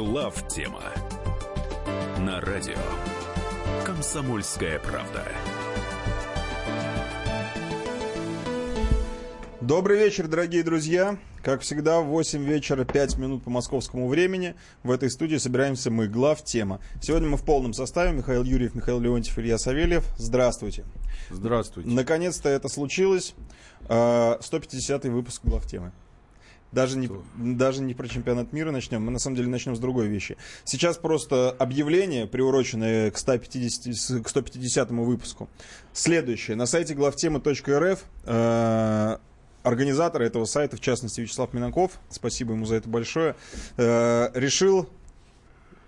Глав тема на радио Комсомольская правда. Добрый вечер, дорогие друзья. Как всегда, в 8 вечера, 5 минут по московскому времени. В этой студии собираемся мы, глав тема. Сегодня мы в полном составе. Михаил Юрьев, Михаил Леонтьев, Илья Савельев. Здравствуйте. Здравствуйте. Наконец-то это случилось. 150-й выпуск глав темы. Даже не, даже не про чемпионат мира начнем, мы на самом деле начнем с другой вещи. Сейчас просто объявление, приуроченное к 150, к 150 выпуску. Следующее. На сайте главтемы.рф э, организатор этого сайта, в частности Вячеслав Минаков, спасибо ему за это большое, э, решил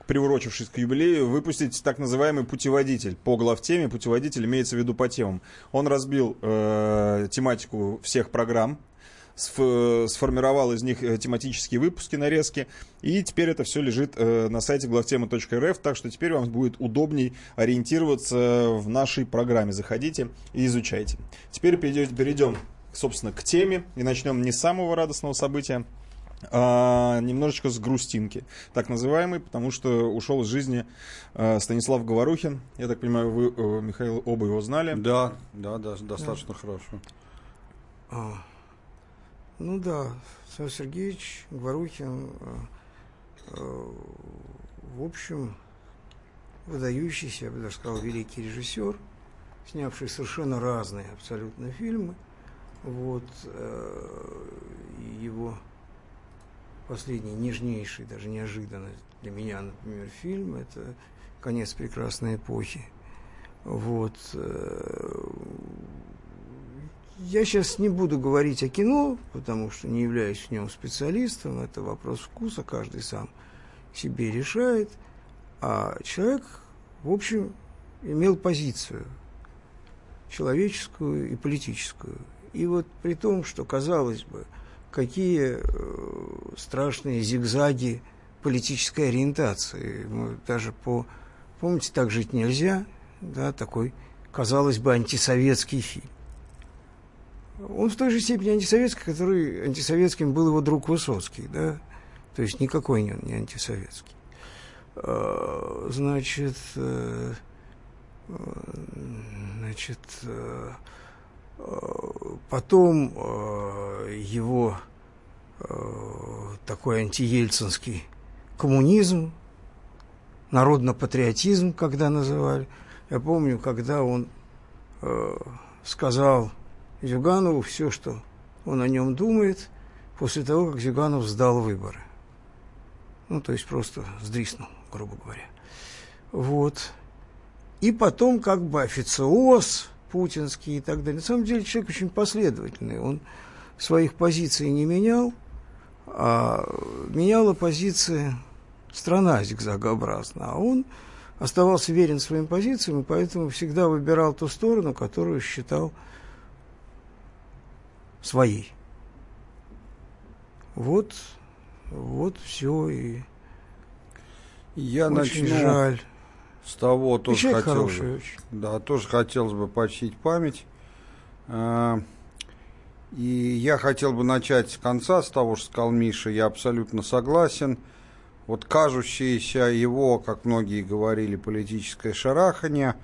приурочившись к юбилею, выпустить так называемый путеводитель по главтеме. Путеводитель имеется в виду по темам. Он разбил э, тематику всех программ сформировал из них э, тематические выпуски, нарезки, и теперь это все лежит э, на сайте главтема.рф, так что теперь вам будет удобней ориентироваться в нашей программе. Заходите и изучайте. Теперь перейдем, собственно, к теме, и начнем не с самого радостного события, а немножечко с грустинки, так называемый, потому что ушел из жизни э, Станислав Говорухин. Я так понимаю, вы, Михаил, оба его знали. Да, да, да достаточно да. хорошо. Ну да, Александр Сергеевич Говорухин, э, э, в общем, выдающийся, я бы даже сказал, великий режиссер, снявший совершенно разные абсолютно фильмы. Вот э, его последний, нежнейший, даже неожиданно для меня, например, фильм – это «Конец прекрасной эпохи». Вот. Я сейчас не буду говорить о кино, потому что не являюсь в нем специалистом. Это вопрос вкуса, каждый сам себе решает. А человек, в общем, имел позицию человеческую и политическую. И вот при том, что, казалось бы, какие э, страшные зигзаги политической ориентации. Мы даже по... Помните, «Так жить нельзя», да, такой, казалось бы, антисоветский фильм. Он в той же степени антисоветский, который антисоветским был его друг Высоцкий, да, то есть никакой не он не антисоветский. А, значит, э, значит, э, потом э, его такой антиельцинский коммунизм, народно-патриотизм, когда называли. Я помню, когда он сказал Зюганову все, что он о нем думает, после того, как Зюганов сдал выборы. Ну, то есть просто сдриснул, грубо говоря. Вот. И потом как бы официоз путинский и так далее. На самом деле человек очень последовательный. Он своих позиций не менял, а меняла позиции страна зигзагообразно. А он оставался верен своим позициям, и поэтому всегда выбирал ту сторону, которую считал своей. Вот, вот все и я очень начну жаль. с того, тоже хотел, хороший очень. да, тоже хотелось бы почтить память. А, и я хотел бы начать с конца, с того, что сказал Миша, я абсолютно согласен. Вот кажущееся его, как многие говорили, политическое шарахание,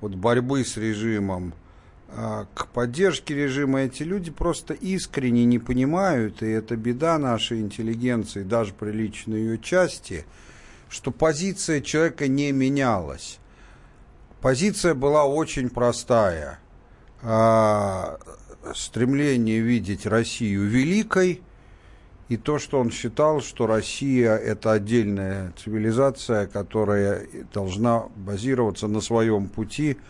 вот борьбы с режимом – к поддержке режима эти люди просто искренне не понимают, и это беда нашей интеллигенции, даже приличной ее части, что позиция человека не менялась. Позиция была очень простая. А, стремление видеть Россию великой, и то, что он считал, что Россия – это отдельная цивилизация, которая должна базироваться на своем пути –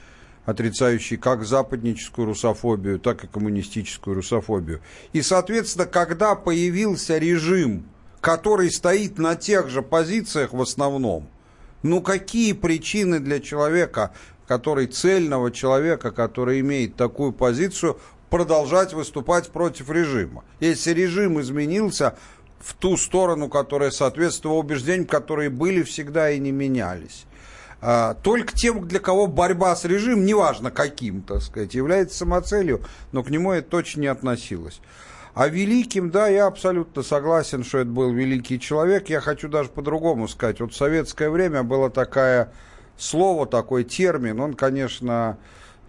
отрицающий как западническую русофобию, так и коммунистическую русофобию. И, соответственно, когда появился режим, который стоит на тех же позициях в основном, ну какие причины для человека, который цельного человека, который имеет такую позицию, продолжать выступать против режима? Если режим изменился в ту сторону, которая соответствовала убеждениям, которые были всегда и не менялись. А, только тем, для кого борьба с режимом, неважно каким, так сказать, является самоцелью, но к нему это точно не относилось. А великим, да, я абсолютно согласен, что это был великий человек. Я хочу даже по-другому сказать. Вот в советское время было такое слово, такой термин. Он, конечно,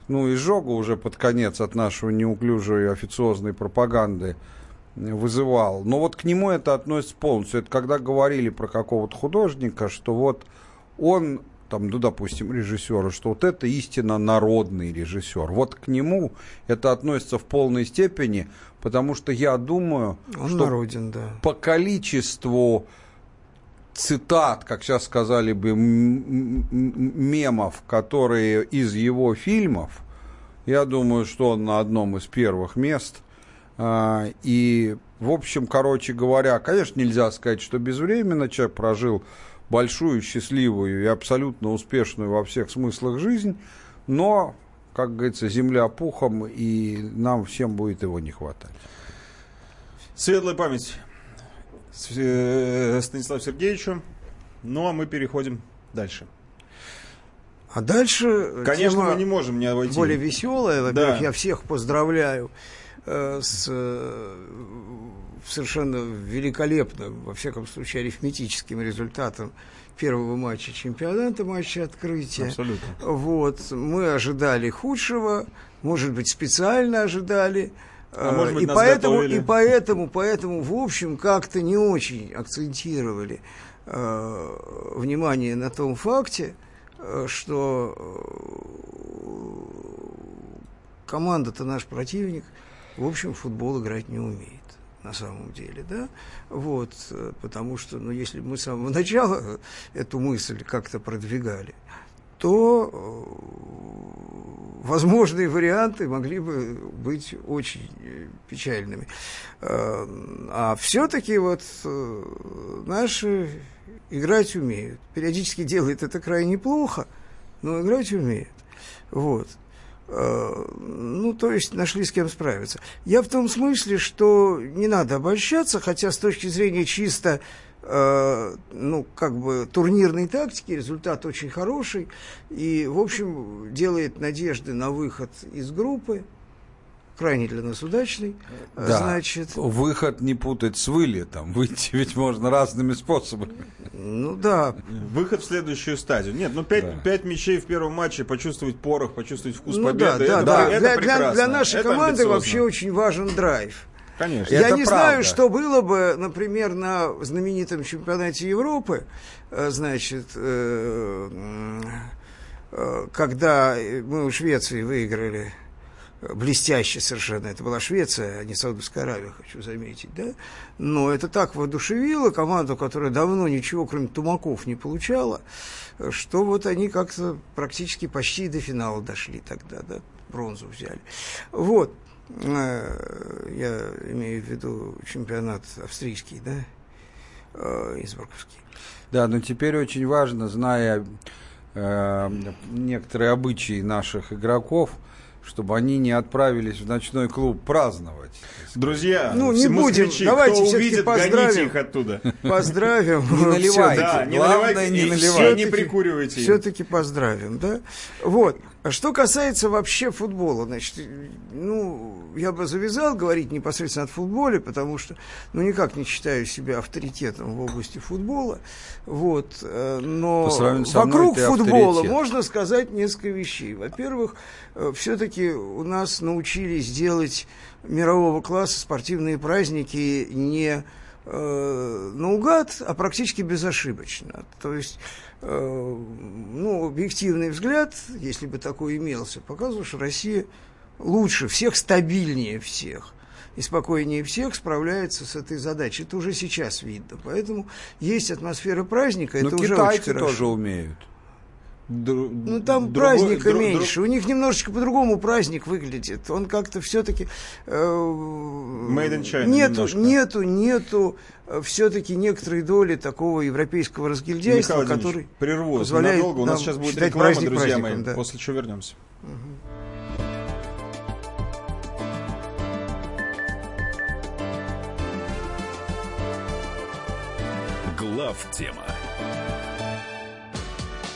ну, изжога уже под конец от нашего неуклюжей официозной пропаганды вызывал. Но вот к нему это относится полностью. Это когда говорили про какого-то художника, что вот он там, ну, допустим, режиссера, что вот это истинно народный режиссер. Вот к нему это относится в полной степени, потому что я думаю, Он что народен, да. по количеству цитат, как сейчас сказали бы, мемов, которые из его фильмов, я думаю, что он на одном из первых мест. А, И, в общем, короче говоря, конечно, нельзя сказать, что безвременно человек прожил большую, счастливую и абсолютно успешную во всех смыслах жизнь, но, как говорится, земля пухом, и нам всем будет его не хватать. Светлая память э, Станиславу Сергеевичу. Ну, а мы переходим дальше. А дальше Конечно, тема мы не можем не обойти. более веселая. Во-первых, Да. я всех поздравляю э, с э, совершенно великолепным, во всяком случае, арифметическим результатом первого матча чемпионата, матча открытия. Абсолютно. Вот, мы ожидали худшего, может быть, специально ожидали. А Э, может быть, и нас поэтому, готовили. и поэтому, поэтому, в общем, как-то не очень акцентировали э, внимание на том факте, э, что э, команда-то наш противник, в общем, в футбол играть не умеет на самом деле, да, вот, э, потому что, ну, если мы с самого начала эту мысль как-то продвигали, то э, возможные варианты могли бы быть очень э, печальными. Э, А все-таки вот наши играть умеют. Периодически делают это крайне плохо, но играть умеют. Вот. Э, Ну, то есть нашли с кем справиться. Я в том смысле, что не надо обольщаться, хотя с точки зрения чисто э, ну, как бы турнирной тактики результат очень хороший и, в общем, делает надежды на выход из группы, крайне для нас удачный. Да. Значит, Выход не путать с вылетом. Выйти ведь можно разными способами. ну да, Выход в следующую стадию. Нет, ну пять, Да. пять мячей в первом матче, почувствовать порох, почувствовать вкус ну победы. да, да, это, да. это для, для- прекрасно. для нашей Это команды амбициозно. вообще очень важен драйв. Конечно. Это Я не правда. знаю, что было бы, например, на знаменитом чемпионате Европы, э, значит, э, э, когда мы у Швеции выиграли блестяще совершенно. Это была Швеция, а не Саудовская Аравия, хочу заметить, да? Но это так воодушевило команду, которая давно ничего, кроме тумаков, не получала, что вот они как-то практически почти до финала дошли тогда, да? Бронзу взяли. Вот. Э, Я имею в виду чемпионат австрийский, да? Э, Инсбруковский. Да, но теперь очень важно, зная э, некоторые обычаи наших игроков, чтобы они не отправились в ночной клуб праздновать. Друзья, Ну, не все будем. москвичи, Давайте кто увидит, поздравим. гоните их оттуда. Поздравим. Не наливайте. Да, не Главное, наливайте, не и наливайте. не прикуривайте. Все-таки поздравим, да? Вот. А что касается вообще футбола, значит, ну, я бы завязал говорить непосредственно от футболе, потому что, ну, никак не считаю себя авторитетом в области футбола, вот, э, но вокруг футбола авторитет. можно сказать несколько вещей. Во-первых, все-таки у нас научились делать мирового класса спортивные праздники не э, наугад, а практически безошибочно. То есть, э, ну, объективный взгляд, если бы такой имелся, показывал, что Россия лучше всех, стабильнее всех и спокойнее всех справляется с этой задачей. Это уже сейчас видно. Поэтому есть атмосфера праздника, Но это уже очень китайцы хорошо. тоже умеют. Дру- Ну, там другой- праздника дру- дру- меньше. У них немножечко по-другому праздник выглядит. Он как-то все-таки... Made in China нету, немножко. нету, нету все-таки некоторой доли такого европейского разгильдяйства, Михаил который прерву позволяет ненадолго. У нас нам сейчас будет реклама, праздник друзья мои, праздником, да. после чего вернемся. Глав тема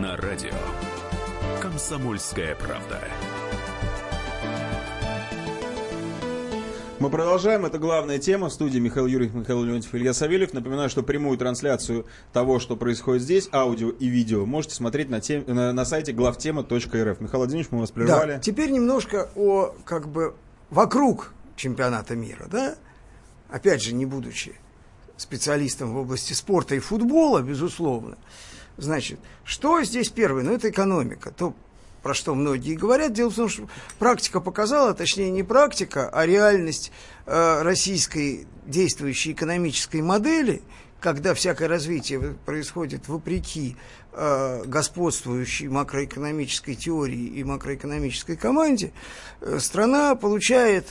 на радио «Комсомольская правда». Мы продолжаем. Это главная тема. В студии Михаил Юрьев, Михаил Леонтьев, Илья Савельев. Напоминаю, что прямую трансляцию того, что происходит здесь, аудио и видео, можете смотреть на, тем, на, на сайте главтема.рф. Михаил Владимирович, мы вас прервали. Да, теперь немножко о, как бы, вокруг чемпионата мира, да? Опять же, не будучи специалистом в области спорта и футбола, безусловно. Значит, что здесь первое? Ну, это экономика. То, про что многие говорят. Дело в том, что практика показала, точнее не практика, а реальность э, российской действующей экономической модели, когда всякое развитие происходит вопреки э, господствующей макроэкономической теории и макроэкономической команде, э, страна получает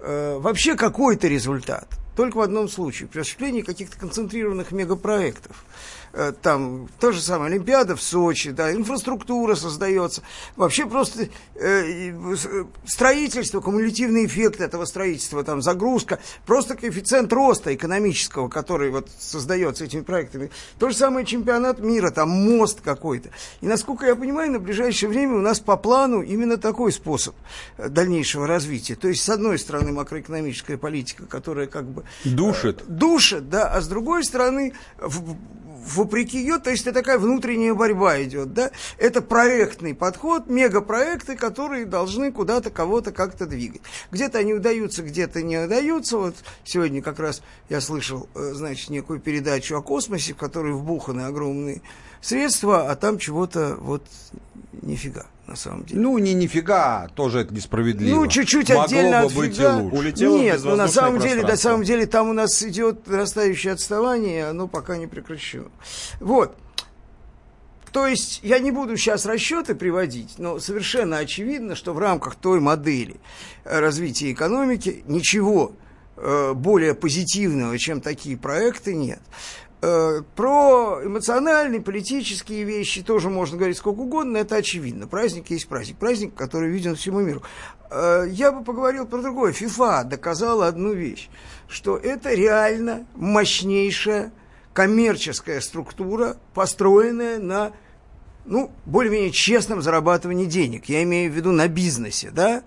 э, вообще какой-то результат. Только в одном случае, при осуществлении каких-то концентрированных мегапроектов. Э, там то же самое Олимпиада в Сочи, да, инфраструктура создается, вообще просто э, э, строительство, кумулятивный эффект этого строительства, там загрузка, просто коэффициент роста экономического, который вот создается этими проектами. То же самое чемпионат мира, там мост какой-то. И насколько я понимаю, на ближайшее время у нас по плану именно такой способ э, дальнейшего развития. То есть, с одной стороны, макроэкономическая политика, которая как бы... Душит. Душит, да, а с другой стороны, в, вопреки ее, то есть это такая внутренняя борьба идет, да, это проектный подход, мегапроекты, которые должны куда-то кого-то как-то двигать. Где-то они удаются, где-то не удаются, вот сегодня как раз я слышал, э, значит, некую передачу о космосе, в которой вбуханы огромные средства, а там чего-то вот нифига на самом деле. Ну, не нифига, тоже это несправедливо. Ну, чуть-чуть Могло отдельно бы от быть фига. и лучше. Улетело Нет, ну на самом деле, на самом деле там у нас идет нарастающее отставание, и оно пока не прекращено. Вот. То есть я не буду сейчас расчеты приводить, но совершенно очевидно, что в рамках той модели развития экономики ничего э, более позитивного, чем такие проекты, нет. Э, Про эмоциональные, политические вещи тоже можно говорить сколько угодно, это очевидно. Праздник есть праздник, праздник, который виден всему миру. Э, Я бы поговорил про другое. ФИФА доказала одну вещь, что это реально мощнейшая коммерческая структура, построенная на ну, более-менее честном зарабатывании денег. Я имею в виду на бизнесе, да,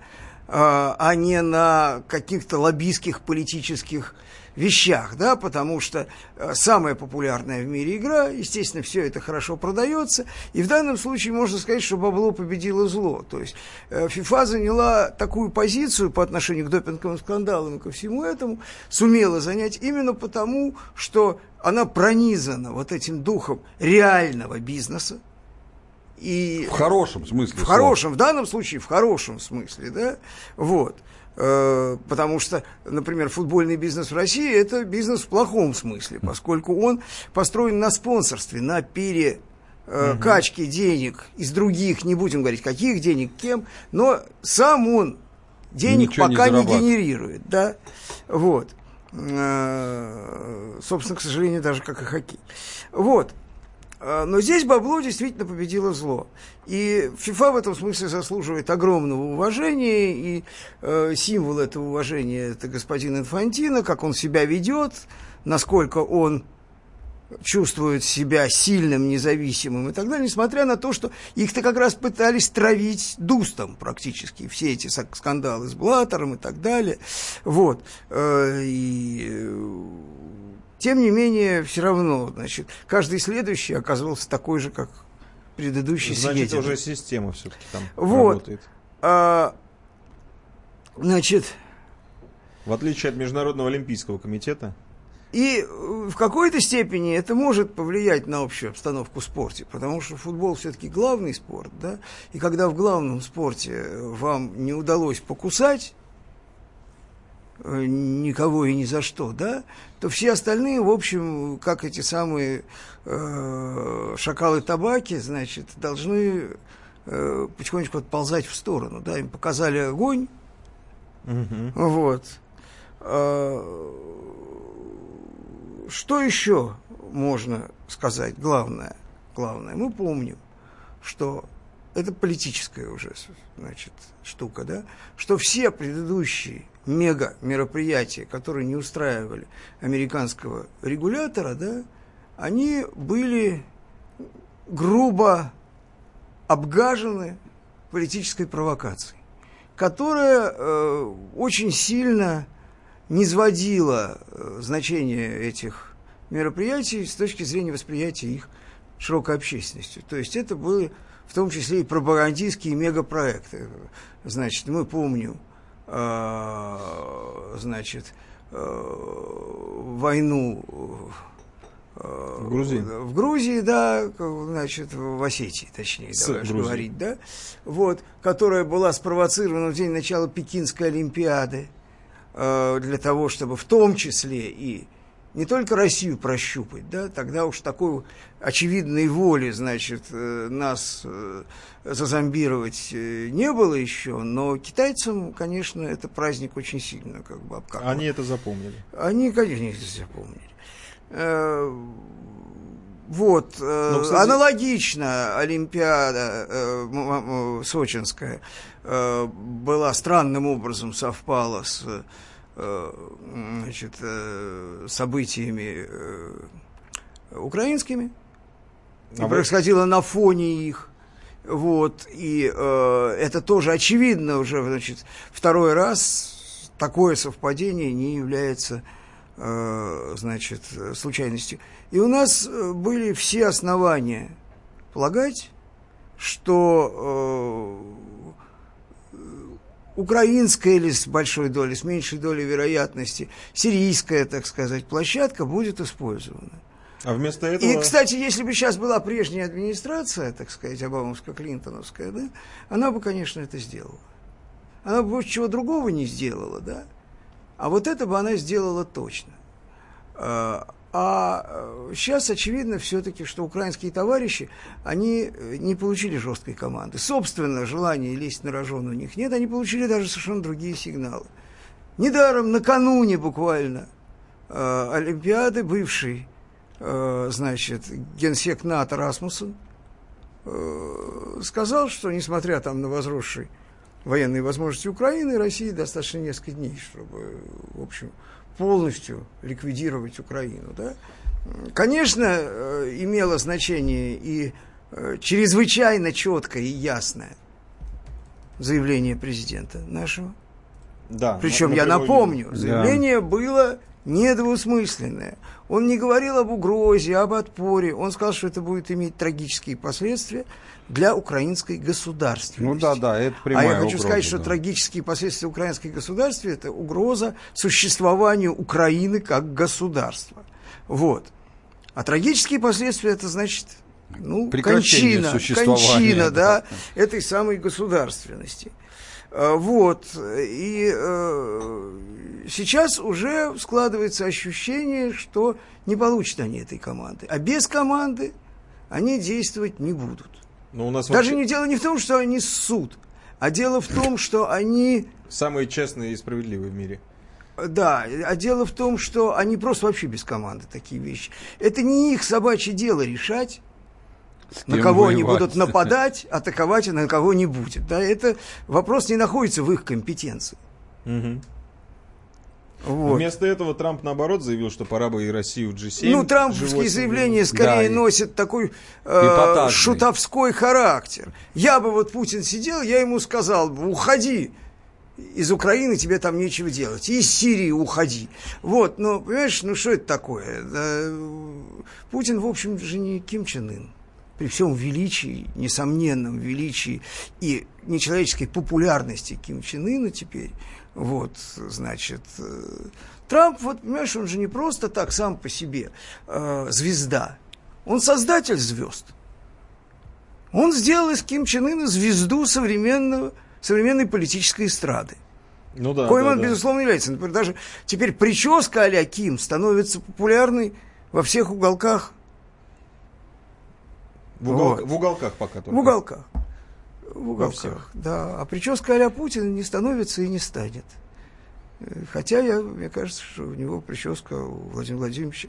а а не на каких-то лоббистских политических вещах, да, потому что э, самая популярная в мире игра, естественно, все это хорошо продается, и в данном случае можно сказать, что бабло победило зло. То есть э, ФИФА заняла такую позицию по отношению к допинговым скандалам и ко всему этому, сумела занять именно потому, что она пронизана вот этим духом реального бизнеса, и В хорошем смысле. в слова. хорошем, в данном случае в хорошем смысле, да, вот. Э, Потому что, например, футбольный бизнес в России – это бизнес в плохом смысле, поскольку он построен на спонсорстве, на пере э, качке денег из других, не будем говорить, каких денег, кем, но сам он денег Ничего не пока не, зарабатывает. генерирует, да, вот. Э, Собственно, к сожалению, даже как и хоккей. Вот. А, Но здесь бабло действительно победило зло. И ФИФА в этом смысле заслуживает огромного уважения, и э, символ этого уважения это господин Инфантино, как он себя ведет, насколько он чувствует себя сильным, независимым и так далее, несмотря на то, что их-то как раз пытались травить дустом практически, все эти скандалы с Блаттером и так далее. Вот. Э, И э, тем не менее, все равно, значит, каждый следующий оказывался такой же, как предыдущий Значит, свидетель. уже система все-таки там Вот. работает. А, значит, В отличие от Международного олимпийского комитета, И э, в какой-то степени это может повлиять на общую обстановку в спорте, потому что футбол все-таки главный спорт, да, и когда в главном спорте вам не удалось покусать э, никого и ни за что, да, то все остальные, в общем, как эти самые э, шакалы-табаки, значит, должны э, потихонечку отползать в сторону, да, им показали огонь, Мгм. вот. А, Что еще можно сказать? Главное, главное, мы помним, что это политическая уже, значит, штука, да, что все предыдущие мега мероприятия, которые не устраивали американского регулятора, да, они были грубо обгажены политической провокацией, которая э, очень сильно низводила э, значение этих мероприятий с точки зрения восприятия их широкой общественностью. То есть это были в том числе и пропагандистские мегапроекты. Значит, мы помним, э, значит, э, войну э, В Грузии. В Грузии, да, значит, в Осетии, точнее, С давай Грузией. говорить, да, вот, которая была спровоцирована в день начала Пекинской Олимпиады для того, чтобы в том числе и не только Россию прощупать, да, тогда уж такой очевидной воли, значит, э, нас э, зазомбировать э, не было еще, но китайцам, конечно, это праздник очень сильно как бы обкакал. Они это запомнили. Они, конечно, это запомнили. Вот, Но, кстати- аналогично Олимпиада э, сочинская э, была странным образом совпала с значит, э, событиями э, украинскими. А вы- происходило на фоне их. Вот, и э, это тоже очевидно уже, значит, второй раз такое совпадение не является, э, значит, э, случайностью. И у нас э, были все основания полагать, что э, украинская или с большой долей, с меньшей долей вероятности, сирийская, так сказать, площадка будет использована. А вместо этого... И, кстати, если бы сейчас была прежняя администрация, так сказать, Обамовско-Клинтоновская, да, она бы, конечно, это сделала. Она бы чего другого не сделала, да, а вот это бы она сделала точно. А а, сейчас очевидно все-таки, что украинские товарищи, они э, не получили жесткой команды. Собственно, желания лезть на рожон у них нет, они получили даже совершенно другие сигналы. Недаром накануне буквально э, Олимпиады бывший э, значит, генсек НАТО Расмуссен э, сказал, что несмотря там на возросшие военные возможности Украины, России достаточно несколько дней, чтобы, в общем, полностью ликвидировать Украину. Да? Конечно, э, имело значение и э, чрезвычайно четкое и ясное заявление президента нашего. Да, Причем я напомню, заявление было недвусмысленное. Он не говорил об угрозе, об отпоре. Он сказал, что это будет иметь трагические последствия для украинской государственности. Ну да, да, это А прямая я хочу угроза, сказать, что да. трагические последствия украинской государства это угроза существованию Украины как государства. Вот. А трагические последствия это значит ну, кончина, кончина, да. да, этой самой государственности. А, Вот. И э, сейчас уже складывается ощущение, что не получат они этой команды. А без команды они действовать не будут. Но у нас Даже вообще не дело не в том, что они ссут, а дело в том, что они, самые честные и справедливые в мире. да, а дело в том, что они просто вообще без команды такие вещи. Это не их собачье дело решать, на кого они воевать. будут нападать, атаковать, а на кого не будет. Да, это вопрос не находится в их компетенции. Мгм. Вот. Вместо этого Трамп, наоборот, заявил, что пора бы и Россию в G7. Ну, трамповские заявления скорее Да, носят такой э, шутовской характер. Я бы вот Путин сидел, я ему сказал бы, уходи из Украины, тебе там нечего делать. Из Сирии уходи. Вот, ну, понимаешь, ну что это такое? Путин, в общем же, не Ким Чен Ын. при всем величии, несомненном величии и нечеловеческой популярности Ким Чен Ына теперь, вот, значит, э, Трамп, вот, понимаешь, он же не просто так сам по себе э, звезда, он создатель звезд. Он сделал из Ким Чен Ына звезду современного, современной политической эстрады. Ну да. Коим да, он, да. безусловно, является. Например, даже теперь прическа а Ким становится популярной во всех уголках. В, угол- Вот. в уголках пока только. В уголках. В уголках, да. А прическа а Путина не становится и не станет. Э, Хотя, я, мне кажется, что у него прическа у Владимира Владимировича,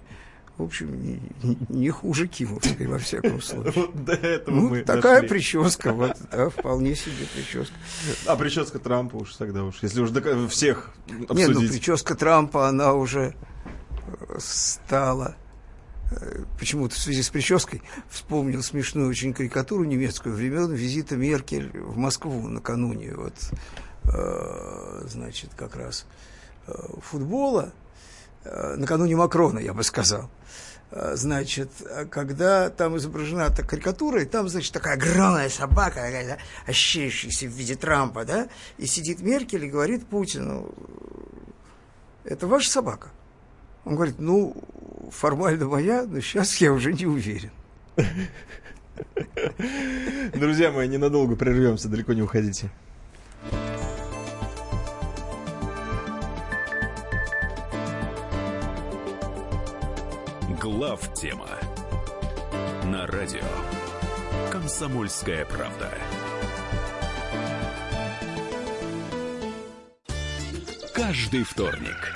в общем, не, не- не хуже Кимовской, во всяком случае. Вот до этого Ну, мы такая дошли. прическа, вот, да, вполне себе прическа. А прическа Трампа уж тогда уж. Если уж всех Нет, ну обсудить. прическа Трампа, она уже стала... Почему-то в связи с прической вспомнил смешную очень карикатуру немецкую времен визита Меркель в Москву накануне вот, э, значит, как раз э, футбола, э, накануне Макрона, я бы сказал. Значит, когда там изображена эта карикатура, и там, значит, такая огромная собака, ощущающаяся в виде Трампа, да, и сидит Меркель и говорит Путину, это ваша собака? Он говорит, ну, формально моя, но сейчас я уже не уверен. Друзья мои, ненадолго прервемся, далеко не уходите. Глав тема на радио Комсомольская правда. Каждый вторник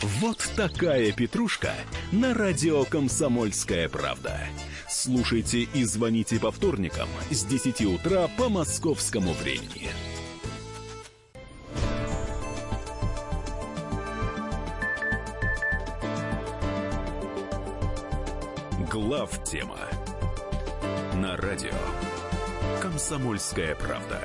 Вот такая петрушка на радио «Комсомольская правда». Слушайте и звоните по вторникам с 10 утра по московскому времени. Глав тема на радио «Комсомольская правда».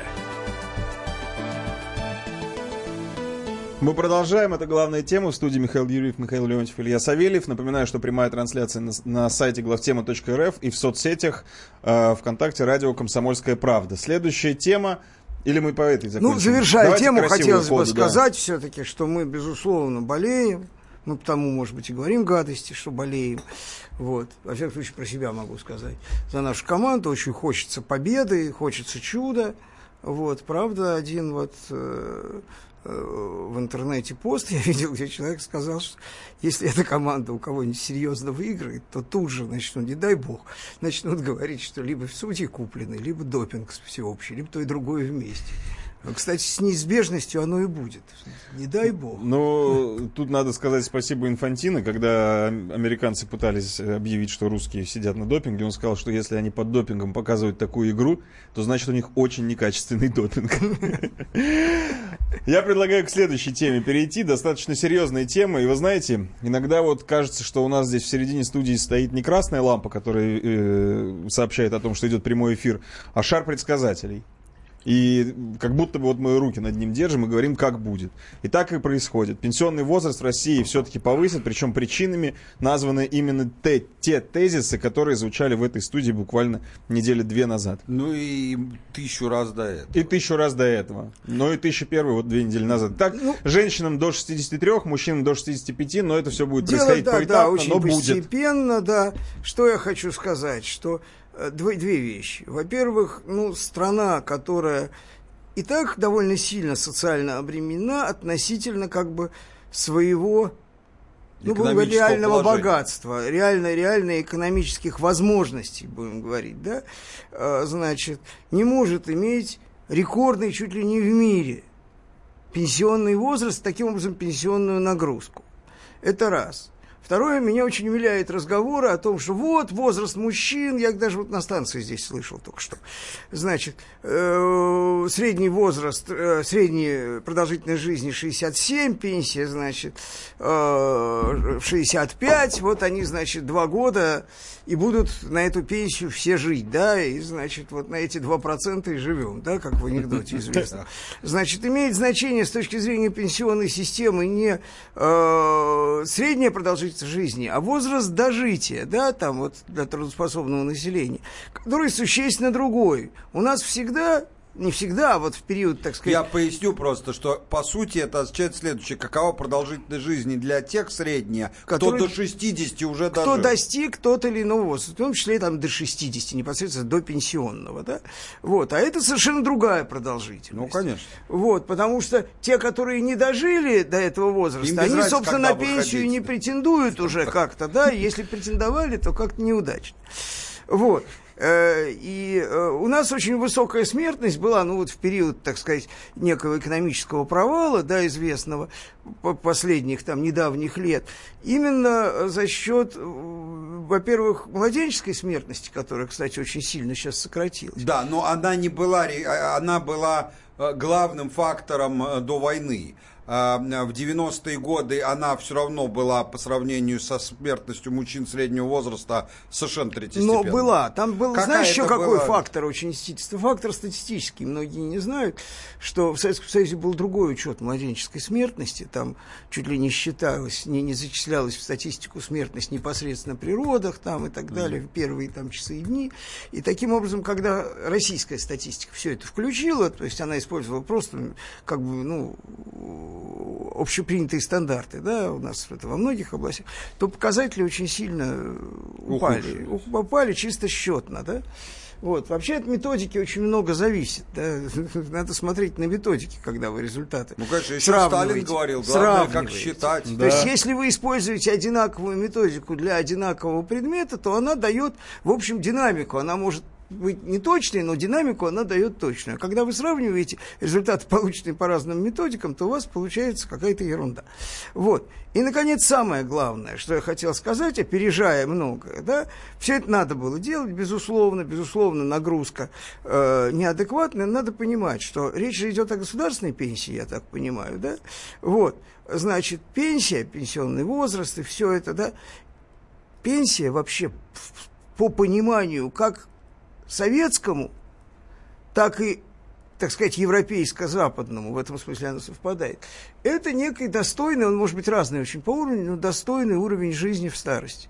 Мы продолжаем. Это главная тема. В студии Михаил Юрьев, Михаил Леонтьев, Илья Савельев. Напоминаю, что прямая трансляция на, на сайте главтема.рф и в соцсетях э, ВКонтакте радио «Комсомольская правда». Следующая тема. Или мы по этой закончим? Ну, завершая Давайте тему, хотелось бы ходу, да. сказать все-таки, что мы, безусловно, болеем. Мы потому, может быть, и говорим гадости, что болеем. Вот. Во всяком случае, про себя могу сказать. За нашу команду очень хочется победы, хочется чуда. Вот. Правда, один вот э, в интернете пост я видел, где человек сказал, что если эта команда у кого-нибудь серьезно выиграет, то тут же начнут, не дай бог, начнут говорить, что либо в судьи куплены, либо допинг всеобщий, либо то и другое вместе. А, Кстати, с неизбежностью оно и будет. Не дай бог. Ну, тут надо сказать спасибо Инфантино, когда американцы пытались объявить, что русские сидят на допинге, он сказал, что если они под допингом показывают такую игру, то значит у них очень некачественный допинг. Я предлагаю к следующей теме перейти, достаточно серьезная тема, и вы знаете, иногда вот кажется, что у нас здесь в середине студии стоит не красная лампа, которая э, сообщает о том, что идет прямой эфир, а шар предсказателей. И как будто бы вот мы руки над ним держим и говорим, как будет. И так и происходит. Пенсионный возраст в России все-таки повысит, причем причинами названы именно те, те тезисы, которые звучали в этой студии буквально недели две назад. Ну и тысячу раз до этого. И тысячу раз до этого. Но и тысячу первый вот две недели назад. Так, женщинам до 63, мужчинам до 65, но это все будет Дело, происходить да, да, поэтапно, очень но будет. постепенно, да. Что я хочу сказать, что две, две вещи. Во-первых, ну, страна, которая и так довольно сильно социально обременена относительно как бы своего ну, будем говорить, реального положения. богатства, реально, реально экономических возможностей, будем говорить, да, Э, значит, не может иметь рекордный чуть ли не в мире пенсионный возраст, таким образом пенсионную нагрузку. Это раз. Второе, меня очень умиляет разговоры о том, что вот возраст мужчин, я даже вот на станции здесь слышал только что. Значит, э, средний возраст, э, средняя продолжительность жизни 67, пенсия, значит, э, 65, вот они, значит, два года и будут на эту пенсию все жить, да, и, значит, вот на эти 2% и живем, да, как в анекдоте известно. Значит, имеет значение с точки зрения пенсионной системы не э, средняя продолжительность жизни, а возраст дожития, да, там вот для трудоспособного населения, который существенно другой. У нас всегда не всегда, а вот в период, так сказать... Я поясню просто, что по сути это означает следующее. Какова продолжительность жизни для тех средняя, Которые- кто до 60 уже кто дожил. достиг тот или иной возраст, в том числе там до 60, непосредственно до пенсионного, да, вот, а это совершенно другая продолжительность. Ну, конечно. Вот, потому что те, которые не дожили до этого возраста, Им они, разницы, собственно, на пенсию выходить. не претендуют уже как-то, да, если претендовали, то как-то неудачно. Вот. Э, И э, у нас очень высокая смертность была, ну вот в период, так сказать, некого экономического провала, да, известного, по- последних там недавних лет, именно за счет, э, во-первых, младенческой смертности, которая, кстати, очень сильно сейчас сократилась. Да, но она не была, а, она была э, главным фактором э, до войны. А, В 90-е годы она все равно была по сравнению со смертностью мужчин среднего возраста совершенно Но третьестепенной. была. Там был, Какая знаешь, еще какой была? фактор очень статистический? Фактор статистический. Многие не знают, что в Советском Союзе был другой учет младенческой смертности. Там чуть ли не считалось, не, не зачислялась в статистику смертность непосредственно при родах там, и так далее, в первые там, часы и дни. И таким образом, когда российская статистика все это включила, то есть она использовала просто как бы, ну, общепринятые стандарты, да, у нас это во многих областях, то показатели очень сильно упали. Ухудшились. Упали чисто счетно, да. Вот. Вообще от методики очень много зависит. Да? Надо смотреть на методики, когда вы результаты Ну, конечно, еще Сталин говорил, главное, как считать. То есть, если вы используете одинаковую методику для одинакового предмета, то она дает, в общем, динамику. Она может быть не точной, но динамику она дает точную. Когда вы сравниваете результаты, полученные по разным методикам, то у вас получается какая-то ерунда. Вот. И, наконец, самое главное, что я хотел сказать, опережая многое, да, все это надо было делать, безусловно, безусловно, нагрузка э, неадекватная, надо понимать, что речь же идет о государственной пенсии, я так понимаю, да, вот, значит, пенсия, пенсионный возраст и все это, да, пенсия вообще по пониманию как советскому, так и, так сказать, европейско-западному, в этом смысле она совпадает, это некий достойный, он может быть разный очень по уровню, но достойный уровень жизни в старости.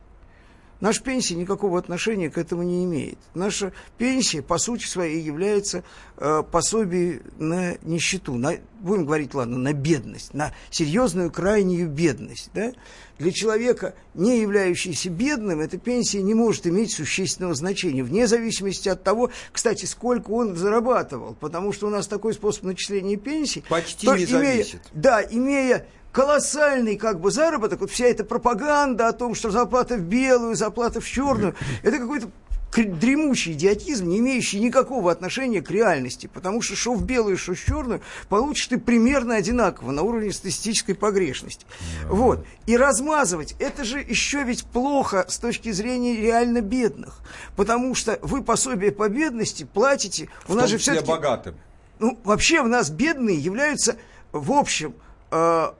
Наша пенсия никакого отношения к этому не имеет. Наша пенсия, по сути своей, является э, пособием на нищету, на, будем говорить, ладно, на бедность, на серьезную крайнюю бедность. Да? Для человека, не являющегося бедным, эта пенсия не может иметь существенного значения, вне зависимости от того, кстати, сколько он зарабатывал, потому что у нас такой способ начисления пенсии. Почти то, не имея- зависит. да, имея колоссальный как бы заработок, вот вся эта пропаганда о том, что зарплата в белую, зарплата в черную, это какой-то дремучий идиотизм, не имеющий никакого отношения к реальности, потому что что в белую, что в черную, получишь ты примерно одинаково на уровне статистической погрешности. Вот. И размазывать, это же еще ведь плохо с точки зрения реально бедных, потому что вы пособие по бедности платите, у В нас же все-таки... богатым. Ну, вообще в нас бедные являются, в общем, э,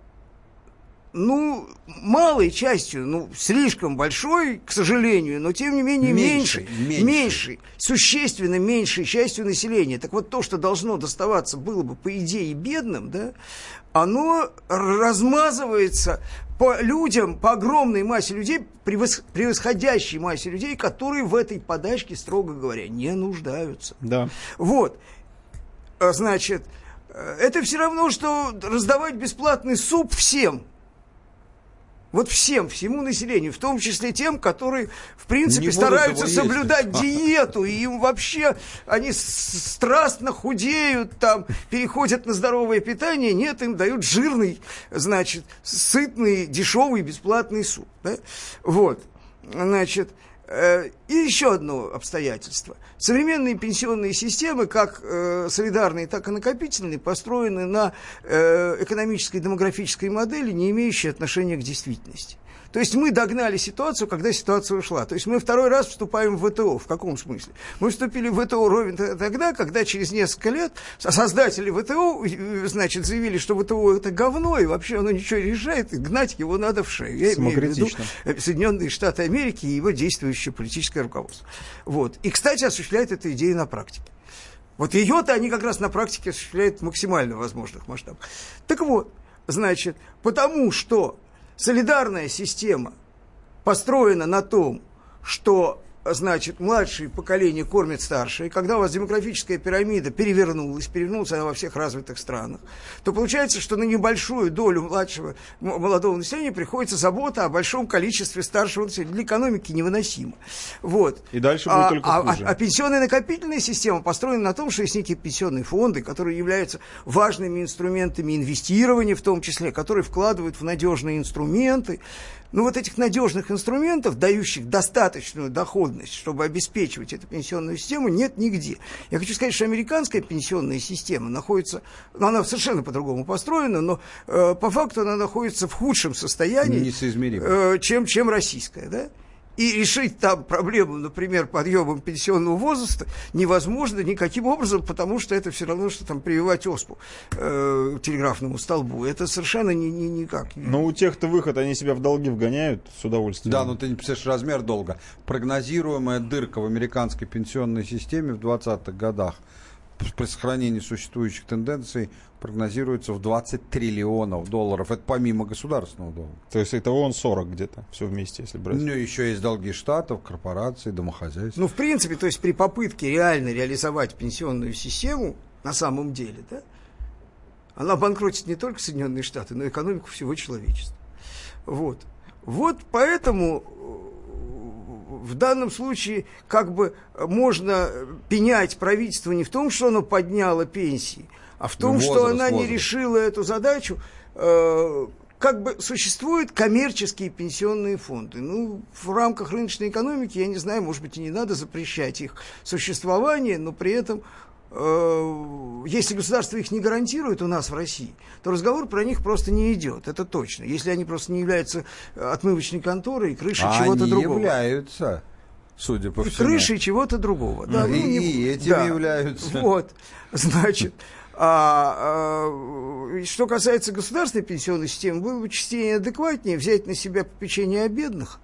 ну, малой частью, ну, слишком большой, к сожалению, но тем не менее Меньшей, меньшей, меньшей. меньшей, существенно меньшей частью населения. Так вот, то, что должно доставаться было бы, по идее, бедным, да, оно размазывается по людям, по огромной массе людей, превос- превосходящей массе людей, которые в этой подачке, строго говоря, не нуждаются. Да. Вот. А, Значит, э, это все равно, что раздавать бесплатный суп всем. Вот всем, всему населению, в том числе тем, которые, в принципе, Не стараются его есть. соблюдать диету, и им вообще, они страстно худеют, там, переходят на здоровое питание, нет, им дают жирный, значит, сытный, дешевый, бесплатный суп. Да? Вот, значит, и еще одно обстоятельство. Современные пенсионные системы, как э, солидарные, так и накопительные, построены на э, экономической и демографической модели, не имеющей отношения к действительности. То есть мы догнали ситуацию, когда ситуация ушла. То есть мы второй раз вступаем в ВТО. В каком смысле? Мы вступили в ВТО ровно тогда, когда через несколько лет создатели ВТО, э, значит, заявили, что ВТО это говно, и вообще оно ничего не решает, и гнать его надо в шею. Я имею в виду э, Соединенные Штаты Америки и его действующее политическое руководство. Вот. И, кстати, осуществляет эту идею на практике. Вот ее-то они как раз на практике осуществляют в максимально возможных масштабах. Так вот, значит, потому что солидарная система построена на том, что значит, младшее поколение кормит старшее, и когда у вас демографическая пирамида перевернулась, перевернулась она во всех развитых странах, то получается, что на небольшую долю младшего молодого населения приходится забота о большом количестве старшего населения. Для экономики невыносимо. Вот. И дальше будет а, только а, хуже. А, а пенсионная накопительная система построена на том, что есть некие пенсионные фонды, которые являются важными инструментами инвестирования, в том числе, которые вкладывают в надежные инструменты, ну, вот этих надежных инструментов, дающих достаточную доходность, чтобы обеспечивать эту пенсионную систему, нет нигде. Я хочу сказать, что американская пенсионная система находится, ну, она совершенно по-другому построена, но э, по факту она находится в худшем состоянии, э, чем, чем российская, да? И решить там проблему, например, подъемом пенсионного возраста невозможно никаким образом, потому что это все равно, что там прививать оспу э, телеграфному столбу. Это совершенно ни, ни, никак. Но у тех-то выход, они себя в долги вгоняют с удовольствием. Да, но ты не представляешь размер долга. Прогнозируемая дырка в американской пенсионной системе в 20-х годах при сохранении существующих тенденций прогнозируется в 20 триллионов долларов. Это помимо государственного долга. То есть это он 40 где-то, все вместе, если брать. Ну, еще есть долги штатов, корпораций, домохозяйств. Ну, в принципе, то есть при попытке реально реализовать пенсионную систему, на самом деле, да, она банкротит не только Соединенные Штаты, но и экономику всего человечества. Вот. Вот поэтому в данном случае как бы можно пенять правительство не в том, что оно подняло пенсии, а в том, возраст, что она возраст. не решила эту задачу. Э, как бы существуют коммерческие пенсионные фонды. Ну, в рамках рыночной экономики, я не знаю, может быть, и не надо запрещать их существование, но при этом Э, если государство их не гарантирует у нас в России, то разговор про них просто не идет, это точно. Если они просто не являются отмывочной конторой, крышей а чего-то другого. Они являются, судя по всему. Крышей чего-то другого. Да, и, ну, не, и этим да. являются. Вот, значит... А, а, что касается государственной пенсионной системы, было бы частее адекватнее взять на себя попечение бедных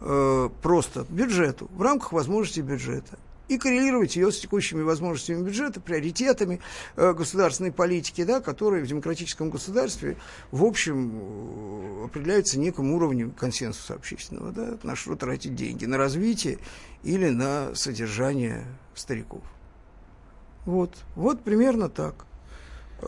э, просто бюджету, в рамках возможностей бюджета и коррелировать ее с текущими возможностями бюджета, приоритетами э, государственной политики, да, которые в демократическом государстве, в общем, определяются неким уровнем консенсуса общественного, да, на что тратить деньги, на развитие или на содержание стариков. Вот, вот примерно так. Э,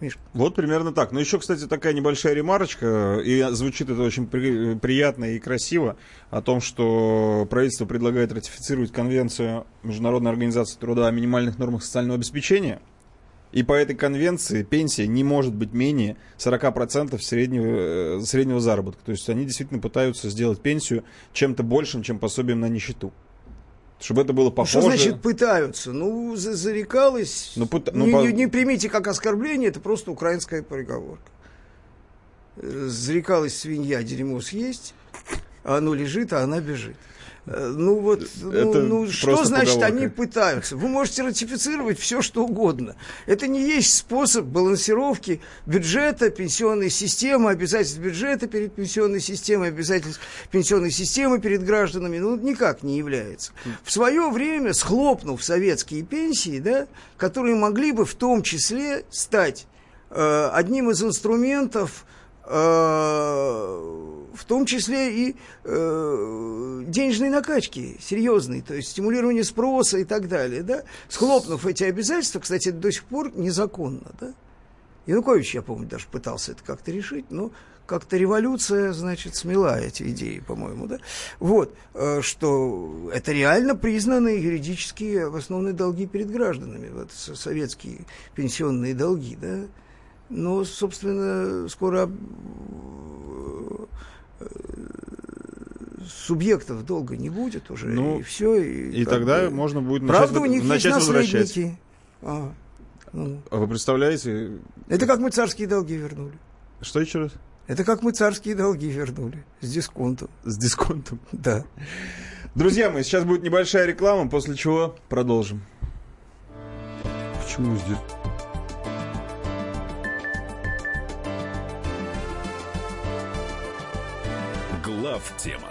Миш. Вот примерно так. Но еще, кстати, такая небольшая ремарочка, и звучит это очень при, приятно и красиво, о том, что правительство предлагает ратифицировать конвенцию Международной организации труда о минимальных нормах социального обеспечения. И по этой конвенции пенсия не может быть менее 40% среднего, э, среднего заработка. То есть они действительно пытаются сделать пенсию чем-то большим, чем пособием на нищету. Чтобы это было похоже. Ну, что значит пытаются? Ну, зарекалось. Ну, пыт... ну, не, по... не, не примите как оскорбление, это просто украинская приговорка. Зарекалась свинья дерьмо съесть, а оно лежит, а она бежит. Э, ну вот, ну, ну что значит поговорка. они пытаются? Вы можете ратифицировать все, что угодно. Это не есть способ балансировки бюджета, пенсионной системы, обязательств бюджета перед пенсионной системой, обязательств пенсионной системы перед гражданами. Ну, никак не является. В свое время, схлопнув советские пенсии, да, которые могли бы в том числе стать э, одним из инструментов э, в том числе и э, денежной накачки серьезной, то есть стимулирование спроса и так далее, да, схлопнув эти обязательства, кстати, до сих пор незаконно, да. Янукович, я помню, даже пытался это как-то решить, но как-то революция, значит, смела эти идеи, по-моему, да. Вот, э, что это реально признанные юридические основные долги перед гражданами, вот советские пенсионные долги, да. Но, собственно, скоро субъектов долго не будет уже, ну, и все. И, и тогда бы... можно будет Правда, начать, у них начать есть наследники. А, ну. а вы представляете? Это как мы царские долги вернули. Что еще раз? Это как мы царские долги вернули. С дисконтом. С дисконтом. Да. Друзья мои, сейчас будет небольшая реклама, после чего продолжим. Почему здесь? Глав тема.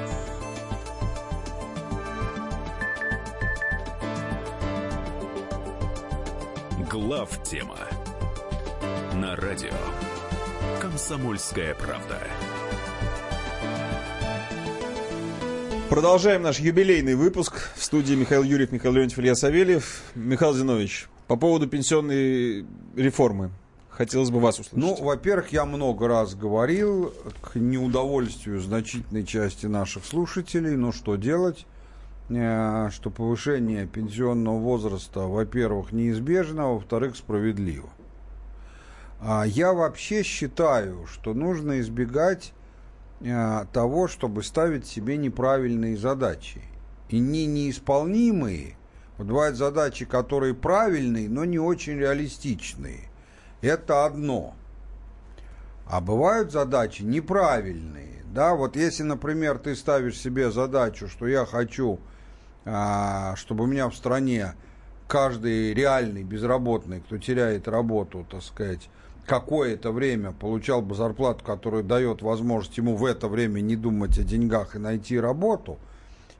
Глав тема на радио Комсомольская правда. Продолжаем наш юбилейный выпуск. В студии Михаил Юрьев, Михаил Леонтьев, Илья Савельев. Михаил Зинович, по поводу пенсионной реформы. Хотелось бы вас услышать. Ну, во-первых, я много раз говорил к неудовольствию значительной части наших слушателей, но что делать? Э, Что повышение пенсионного возраста, во-первых, неизбежно, а во-вторых, справедливо. А Я вообще считаю, что нужно избегать э, того, чтобы ставить себе неправильные задачи. И не неисполнимые. Вот бывают задачи, которые правильные, но не очень реалистичные. Это одно. А бывают задачи неправильные. Да, вот если, например, ты ставишь себе задачу, что я хочу, чтобы у меня в стране каждый реальный безработный, кто теряет работу, так сказать, какое-то время получал бы зарплату, которая дает возможность ему в это время не думать о деньгах и найти работу,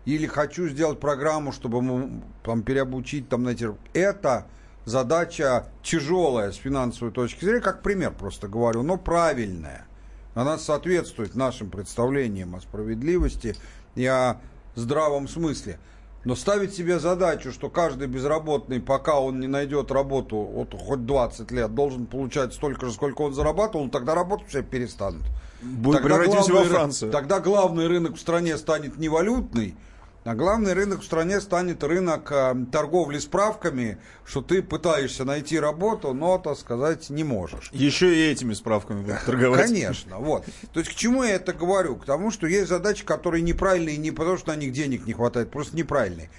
или хочу сделать программу, чтобы ему там, переобучить, там, найти... Это задача тяжелая с финансовой точки зрения, как пример просто говорю, но правильная. Она соответствует нашим представлениям о справедливости и о здравом смысле. Но ставить себе задачу, что каждый безработный, пока он не найдет работу, вот хоть 20 лет, должен получать столько же, сколько он зарабатывал, ну, тогда работать все перестанут. Будет Тогда превратимся главный во Францию. Тогда главный рынок в стране станет не валютный, а главный рынок в стране станет рынок э, торговли справками, что ты пытаешься найти работу, но, так сказать, не можешь. Еще и этими справками будут торговать. Конечно, вот. То есть к чему я это говорю? К тому, что есть задачи, которые неправильные не потому, что на них денег не хватает, просто неправильные.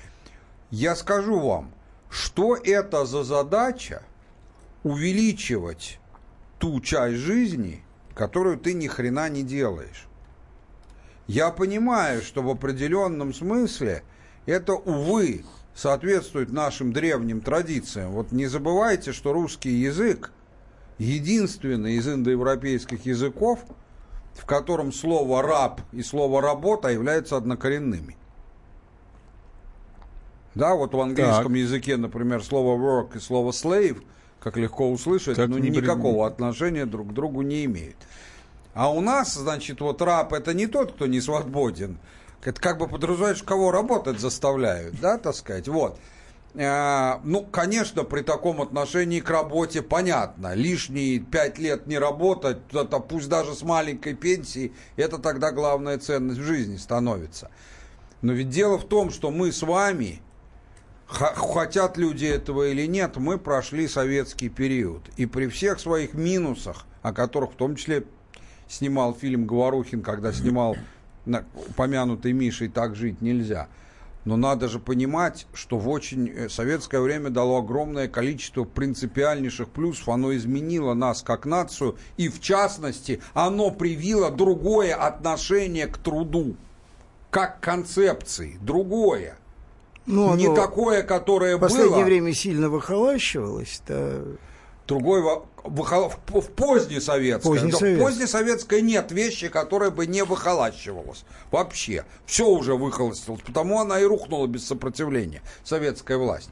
Я скажу вам, что это за задача увеличивать ту часть жизни, которую ты ни хрена не делаешь. Я понимаю, что в определенном смысле это, увы, соответствует нашим древним традициям. Вот не забывайте, что русский язык единственный из индоевропейских языков, в котором слово «раб» и слово «работа» являются однокоренными. Да, вот в английском Так. языке, например, слово work и слово slave, как легко услышать, Как ну, при- никакого отношения друг к другу не имеют. А у нас, значит, вот раб это не тот, кто не свободен. Это как бы подразумевает, что кого работать заставляют, да, так сказать. Вот. Э, Ну, конечно, при таком отношении к работе понятно. Лишние пять лет не работать, это пусть даже с маленькой пенсией, это тогда главная ценность в жизни становится. Но ведь дело в том, что мы с вами, хотят люди этого или нет, мы прошли советский период. И при всех своих минусах, о которых в том числе снимал фильм Говорухин, когда снимал упомянутый Мишей «Так жить нельзя». Но надо же понимать, что в очень э, советское время дало огромное количество принципиальнейших плюсов. Оно изменило нас как нацию. И в частности, оно привило другое отношение к труду. Как концепции. Другое. Ну, Не такое, которое в последнее было. время сильно выхолащивалось. Да. Другой в, в позднесоветское. Позднесоветское. Да, в позднесоветское нет вещи, которая бы не выхолащивалась. Вообще. Все уже выхолостилось. Потому она и рухнула без сопротивления. Советская власть.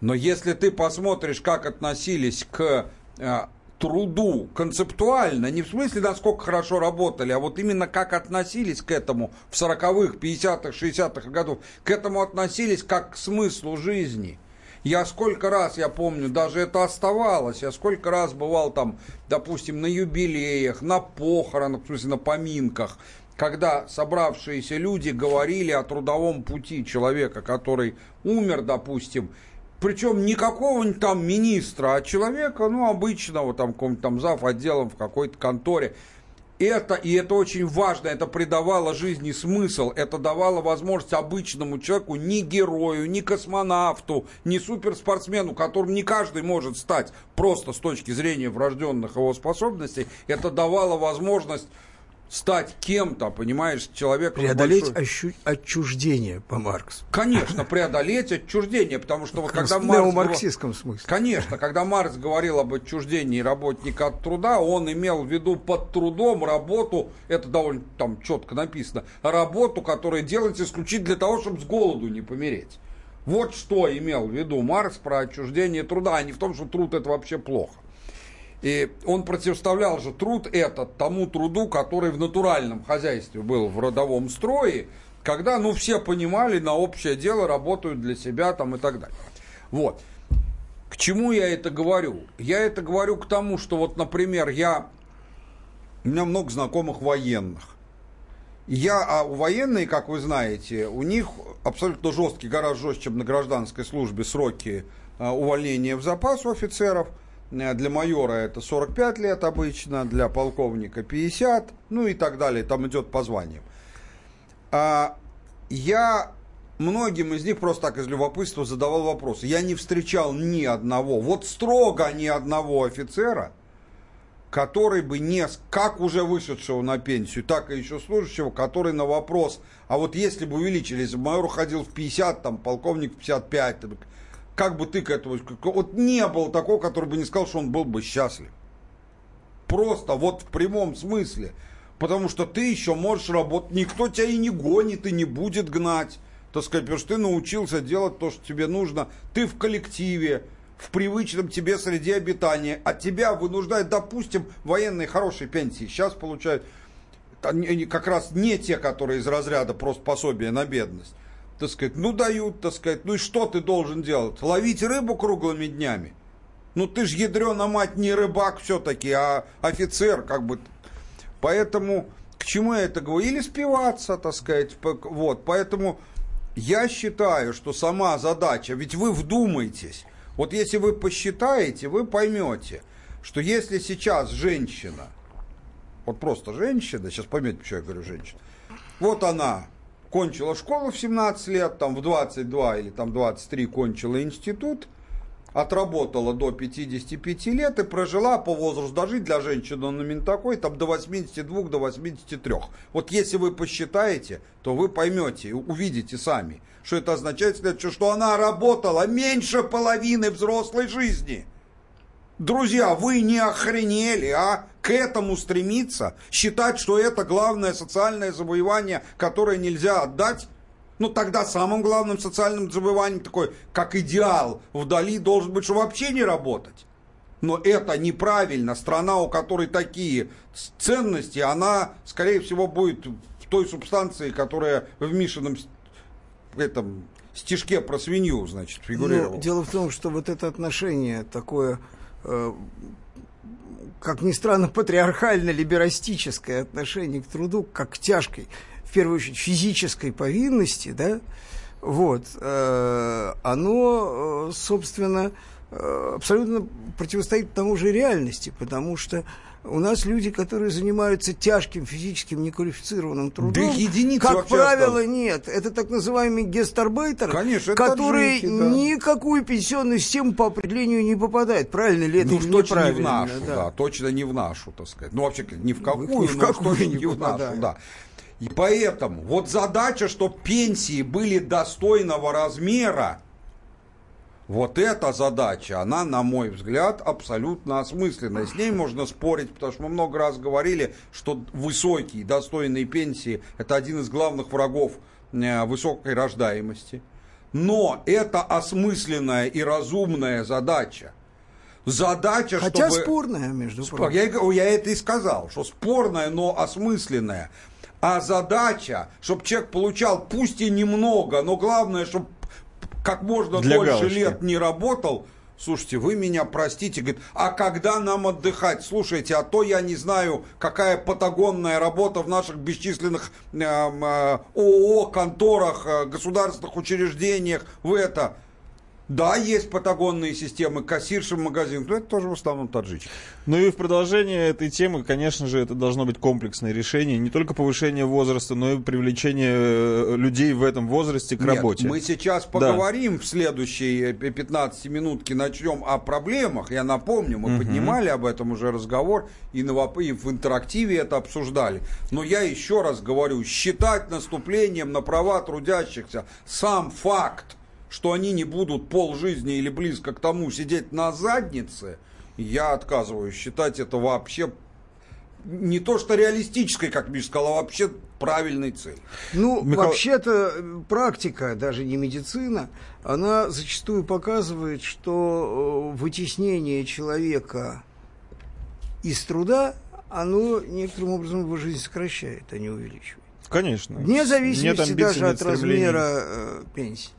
Но если ты посмотришь, как относились к э, труду концептуально, не в смысле, насколько хорошо работали, а вот именно как относились к этому в 40-х, 50-х, 60-х годов, к этому относились как к смыслу жизни. Я сколько раз, я помню, даже это оставалось, я сколько раз бывал там, допустим, на юбилеях, на похоронах, в смысле, на поминках, когда собравшиеся люди говорили о трудовом пути человека, который умер, допустим, причем не какого-нибудь там министра, а человека, ну, обычного, там, какого-нибудь там зав. отделом в какой-то конторе. Это, и это очень важно, это придавало жизни смысл, это давало возможность обычному человеку, ни герою, ни космонавту, ни суперспортсмену, которым не каждый может стать просто с точки зрения врожденных его способностей, это давало возможность стать кем-то, понимаешь, человеком. Преодолеть большой... ощу... отчуждение по Марксу. Конечно, преодолеть отчуждение, потому что вот когда В Маркс... неомарксистском смысле. Конечно, когда Маркс говорил об отчуждении работника от труда, он имел в виду под трудом работу, это довольно там четко написано, работу, которая делается исключительно для того, чтобы с голоду не помереть. Вот что имел в виду Маркс про отчуждение труда, а не в том, что труд это вообще плохо. И он противоставлял же труд этот тому труду, который в натуральном хозяйстве был в родовом строе, когда, ну, все понимали, на общее дело работают для себя там и так далее. Вот. К чему я это говорю? Я это говорю к тому, что вот, например, я... У меня много знакомых военных. Я, а военные, как вы знаете, у них абсолютно жесткие, гораздо жестче, чем на гражданской службе, сроки а, увольнения в запас у офицеров – для майора это 45 лет обычно, для полковника 50, ну и так далее, там идет по званиям. А я многим из них просто так из любопытства задавал вопросы. Я не встречал ни одного, вот строго ни одного офицера, который бы не, как уже вышедшего на пенсию, так и еще служащего, который на вопрос, а вот если бы увеличились, майор ходил в 50, там, полковник в 55, как бы ты к этому... Вот не было такого, который бы не сказал, что он был бы счастлив. Просто вот в прямом смысле. Потому что ты еще можешь работать, никто тебя и не гонит, и не будет гнать. Так сказать, потому что ты научился делать то, что тебе нужно. Ты в коллективе, в привычном тебе среде обитания. От тебя вынуждают, допустим, военные хорошие пенсии. Сейчас получают как раз не те, которые из разряда просто пособия на бедность так сказать, ну дают, так сказать, ну и что ты должен делать? Ловить рыбу круглыми днями? Ну ты ж ядрена мать не рыбак все-таки, а офицер, как бы. Поэтому к чему я это говорю? Или спиваться, так сказать. Вот, поэтому я считаю, что сама задача, ведь вы вдумайтесь, вот если вы посчитаете, вы поймете, что если сейчас женщина, вот просто женщина, сейчас поймете, почему я говорю женщина, вот она кончила школу в 17 лет, там в 22 или там 23 кончила институт, отработала до 55 лет и прожила по возрасту дожить для женщины он именно такой, там до 82, до 83. Вот если вы посчитаете, то вы поймете, увидите сами, что это означает, что она работала меньше половины взрослой жизни. Друзья, вы не охренели, а? К этому стремиться, считать, что это главное социальное завоевание, которое нельзя отдать, ну тогда самым главным социальным завоеванием такой, как идеал, вдали должен быть, что вообще не работать. Но это неправильно. Страна, у которой такие ценности, она, скорее всего, будет в той субстанции, которая в Мишином этом стишке про свинью, значит, фигурировала. Ну, дело в том, что вот это отношение такое как ни странно, патриархально-либерастическое отношение к труду, как к тяжкой, в первую очередь, физической повинности, да, вот, э, оно, э, собственно, абсолютно противостоит тому же реальности, потому что у нас люди, которые занимаются тяжким физическим неквалифицированным трудом, да единицы как правило, осталось. нет. Это так называемые гестарбайтеры, Конечно, которые таджики, да. никакую пенсионную систему по определению не попадают. Правильно ли это ну, или точно неправильно? не в нашу, да. да. точно не в нашу, так сказать. Ну, вообще, ни в какую, ни в какую не в нашу, да. И поэтому вот задача, чтобы пенсии были достойного размера, вот эта задача, она, на мой взгляд, абсолютно осмысленная. С ней можно спорить, потому что мы много раз говорили, что высокие достойные пенсии – это один из главных врагов э, высокой рождаемости. Но это осмысленная и разумная задача. Задача, Хотя чтобы... спорная, между прочим. Я, я это и сказал, что спорная, но осмысленная. А задача, чтобы человек получал, пусть и немного, но главное, чтобы как можно Для дольше галочки. лет не работал, Слушайте, вы меня простите, говорит, а когда нам отдыхать? Слушайте, а то я не знаю, какая патагонная работа в наших бесчисленных эм, э, ООО, конторах, э, государственных учреждениях, в это. Да, есть патагонные системы, кассирши в магазинах, но это тоже в основном таджики. Ну и в продолжение этой темы, конечно же, это должно быть комплексное решение. Не только повышение возраста, но и привлечение э, людей в этом возрасте к Нет, работе. мы сейчас поговорим в следующей 15 минутке, начнем о проблемах. Я напомню, мы поднимали об этом уже разговор и, на, и в интерактиве это обсуждали. Но я еще раз говорю, считать наступлением на права трудящихся сам факт, что они не будут полжизни или близко к тому сидеть на заднице, я отказываюсь считать это вообще не то что реалистической, как Миша сказал, а вообще правильной целью. Ну, Михаил- вообще-то э, практика, даже не медицина, она зачастую показывает, что э, вытеснение человека из труда, оно некоторым образом его жизнь сокращает, а не увеличивает. Конечно. Вне Нет зависимости амбиций, даже нет от стремлений. размера э, пенсии.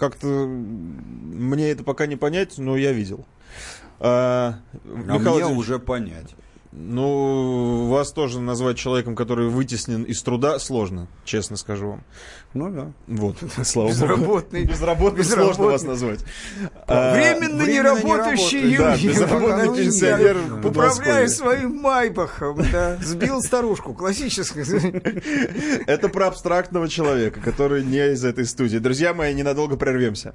Как-то мне это пока не понять, но я видел. А, А Михаил мне Владимирович, уже понять. Ну, вас тоже назвать человеком, который вытеснен из труда, сложно, честно скажу вам. Ну да. Вот, слава богу. Безработный. Безработный сложно Безработный. вас назвать. А, Временно, не временно не работающий Да, безработный пенсионер Управляя своим майбахом, да. Сбил старушку, классическая. Это про абстрактного человека, который не из этой студии. Друзья мои, ненадолго прервемся.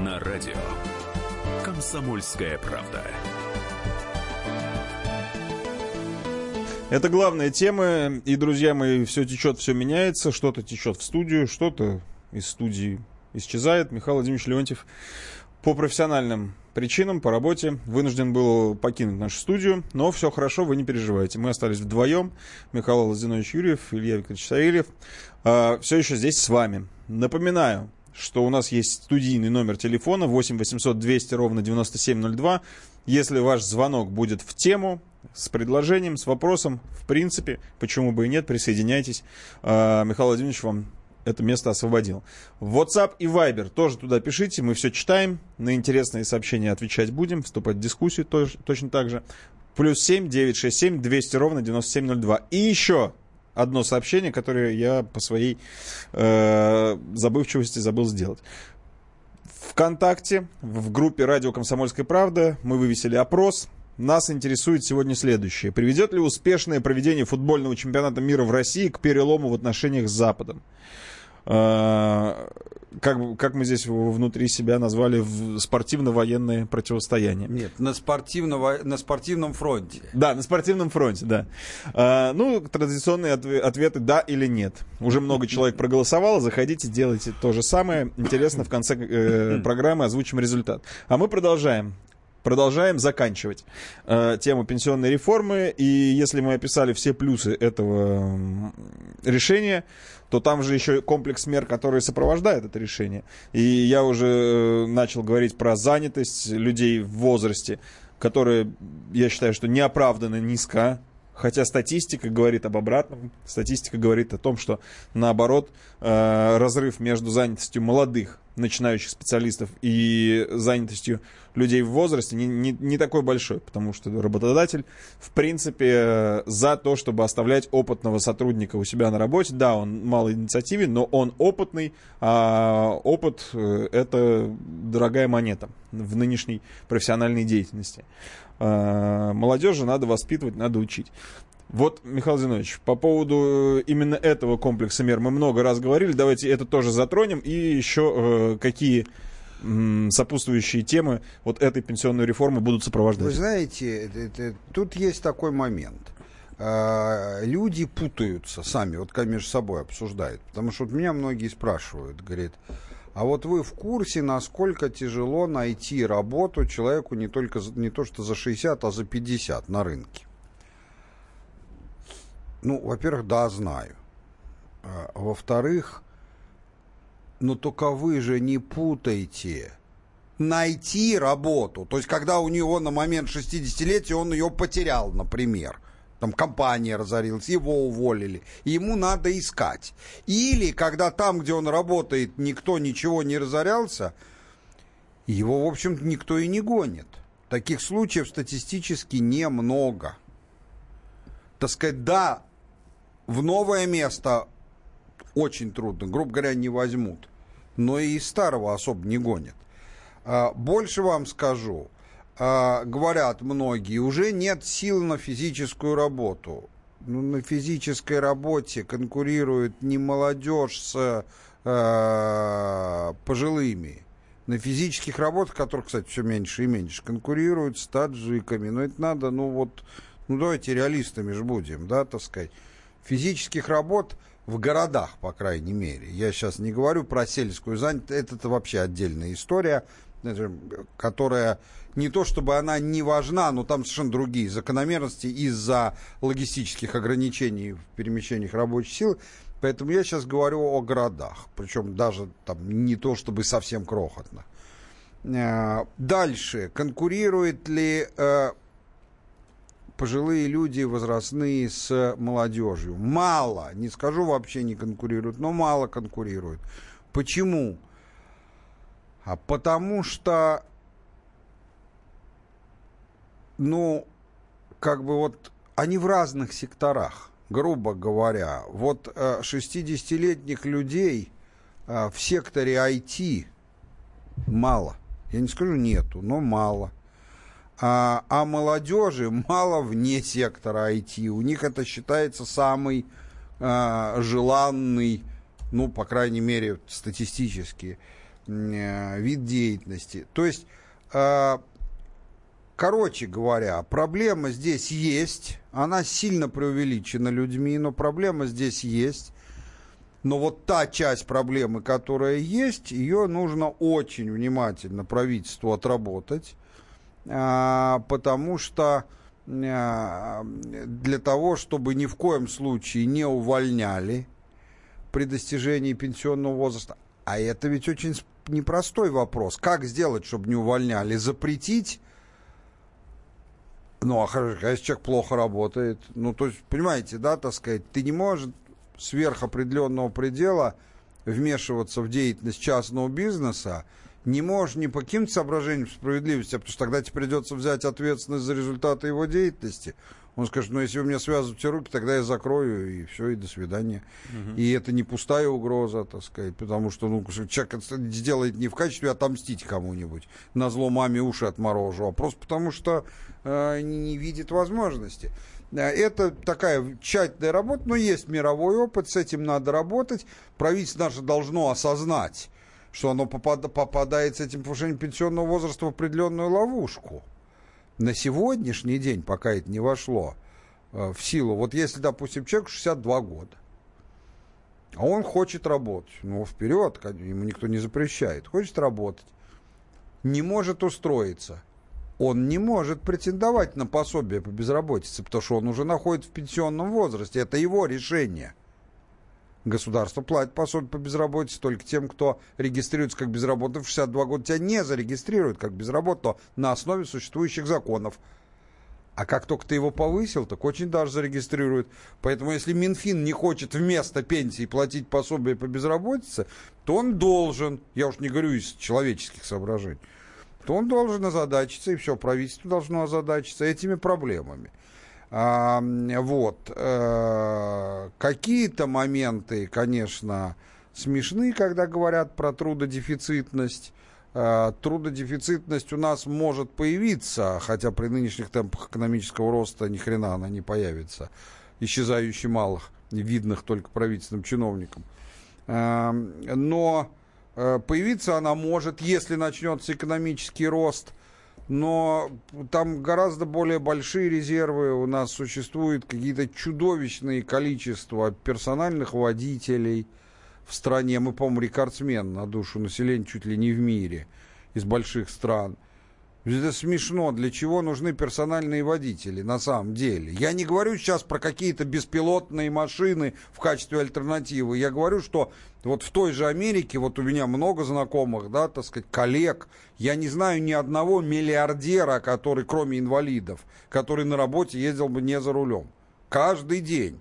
на радио Комсомольская правда. Это главная тема, и, друзья мои, все течет, все меняется, что-то течет в студию, что-то из студии исчезает. Михаил Владимирович Леонтьев по профессиональным причинам, по работе, вынужден был покинуть нашу студию, но все хорошо, вы не переживайте. Мы остались вдвоем, Михаил Лазинович Юрьев, Илья Викторович Савельев, все еще здесь с вами. Напоминаю, что у нас есть студийный номер телефона 8 800 200 ровно 9702. Если ваш звонок будет в тему, с предложением, с вопросом, в принципе, почему бы и нет, присоединяйтесь. А, Михаил Владимирович вам это место освободил. WhatsApp и Viber тоже туда пишите, мы все читаем, на интересные сообщения отвечать будем, вступать в дискуссию тоже, точно так же. Плюс 7 967 200 ровно 9702. И еще одно сообщение, которое я по своей э, забывчивости забыл сделать. ВКонтакте, в группе «Радио Комсомольская правда» мы вывесили опрос. Нас интересует сегодня следующее. Приведет ли успешное проведение футбольного чемпионата мира в России к перелому в отношениях с Западом? Э, Как, как мы здесь внутри себя назвали спортивно-военное противостояние. Нет, на, спортивного, на спортивном фронте. Да, на спортивном фронте, да. А, ну, традиционные отве- ответы да или нет. Уже много человек проголосовало, заходите, делайте то же самое. Интересно, в конце э, программы озвучим результат. А мы продолжаем. Продолжаем заканчивать э, тему пенсионной реформы. И если мы описали все плюсы этого решения, то там же еще комплекс мер, которые сопровождают это решение. И я уже э, начал говорить про занятость людей в возрасте, которая, я считаю, что неоправданно низка. Хотя статистика говорит об обратном. Статистика говорит о том, что наоборот э, разрыв между занятостью молодых начинающих специалистов и занятостью людей в возрасте не, не, не такой большой, потому что работодатель, в принципе, за то, чтобы оставлять опытного сотрудника у себя на работе. Да, он малоинициативен, но он опытный, а опыт э, — это дорогая монета в нынешней профессиональной деятельности. А, Молодежи надо воспитывать, надо учить. Вот, Михаил Зинович, по поводу э, именно этого комплекса мер мы много раз говорили. Давайте это тоже затронем. И еще э, какие м, сопутствующие темы вот этой пенсионной реформы будут сопровождать. Вы знаете, это- тут есть такой момент. А, Люди путаются сами, вот как между собой обсуждают. Потому что вот меня многие спрашивают, говорят, а вот вы в курсе, насколько тяжело найти работу человеку не только не то что за 60, а за 50 на рынке? Ну, во-первых, да, знаю. А, Во-вторых, но только вы же не путайте найти работу. То есть, когда у него на момент 60-летия он ее потерял, например. Там компания разорилась, его уволили. Ему надо искать. Или, когда там, где он работает, никто ничего не разорялся, его, в общем никто и не гонит. Таких случаев статистически немного. Так сказать, да, в новое место очень трудно, грубо говоря, не возьмут. Но и из старого особо не гонят. А, Больше вам скажу. А, Говорят многие, уже нет сил на физическую работу. Ну, на физической работе конкурирует не молодежь с э, пожилыми. На физических работах, которых, кстати, все меньше и меньше, конкурируют с таджиками. Но это надо, ну вот, ну давайте реалистами же будем, да, так сказать. Физических работ в городах, по крайней мере. Я сейчас не говорю про сельскую занятость, это, вообще отдельная история, это, которая не то чтобы она не важна, но там совершенно другие закономерности из-за логистических ограничений в перемещениях рабочей силы. Поэтому я сейчас говорю о городах, причем даже там не то чтобы совсем крохотно. Э, Дальше. Конкурирует ли э, пожилые люди возрастные с молодежью? Мало. Не скажу вообще не конкурируют, но мало конкурируют. Почему? А потому что, ну, как бы вот они в разных секторах, грубо говоря. Вот э, 60-летних людей э, в секторе IT мало. Я не скажу нету, но мало. А, а молодежи мало вне сектора IT. У них это считается самый э, желанный, ну, по крайней мере, статистически, э, вид деятельности. То есть, э, короче говоря, проблема здесь есть. Она сильно преувеличена людьми, но проблема здесь есть. Но вот та часть проблемы, которая есть, ее нужно очень внимательно правительству отработать, а, потому что а, для того, чтобы ни в коем случае не увольняли при достижении пенсионного возраста, а это ведь очень непростой вопрос. Как сделать, чтобы не увольняли? Запретить? Ну, а а если человек плохо работает, ну, то есть, понимаете, да, так сказать, ты не можешь сверх определенного предела вмешиваться в деятельность частного бизнеса, не можешь ни по каким соображениям справедливости, а потому что тогда тебе придется взять ответственность за результаты его деятельности. Он скажет, ну, если вы мне связываете руки, тогда я закрою, и все, и до свидания. И это не пустая угроза, так сказать, потому что ну, человек это сделает не в качестве отомстить кому-нибудь, на зло маме уши отморожу, а просто потому что э, не, не видит возможности. Э, Это такая тщательная работа, но есть мировой опыт, с этим надо работать. Правительство наше должно осознать, что оно попад- попадает с этим повышением пенсионного возраста в определенную ловушку. На сегодняшний день, пока это не вошло э, в силу, вот если, допустим, человек 62 года, а он хочет работать, ну, вперед, ему никто не запрещает, хочет работать, не может устроиться, он не может претендовать на пособие по безработице, потому что он уже находится в пенсионном возрасте, это его решение. Государство платит пособие по безработице только тем, кто регистрируется как безработный в 62 года. Тебя не зарегистрируют как безработного на основе существующих законов. А как только ты его повысил, так очень даже зарегистрируют. Поэтому если Минфин не хочет вместо пенсии платить пособие по безработице, то он должен, я уж не говорю из человеческих соображений, то он должен озадачиться, и все, правительство должно озадачиться этими проблемами. А, вот. э, Какие-то моменты, конечно, смешны, когда говорят про трудодефицитность. Э, Трудодефицитность у нас может появиться, хотя при нынешних темпах экономического роста ни хрена она не появится. Исчезающе малых, видных только правительственным чиновникам. Но Э, Появиться она может, если начнется экономический рост, но там гораздо более большие резервы. У нас существует какие-то чудовищные количества персональных водителей в стране. Мы, по-моему, рекордсмен на душу населения чуть ли не в мире из больших стран. Это смешно. Для чего нужны персональные водители на самом деле? Я не говорю сейчас про какие-то беспилотные машины в качестве альтернативы. Я говорю, что вот в той же Америке, вот у меня много знакомых, да, так сказать, коллег, я не знаю ни одного миллиардера, который, кроме инвалидов, который на работе ездил бы не за рулем. Каждый день.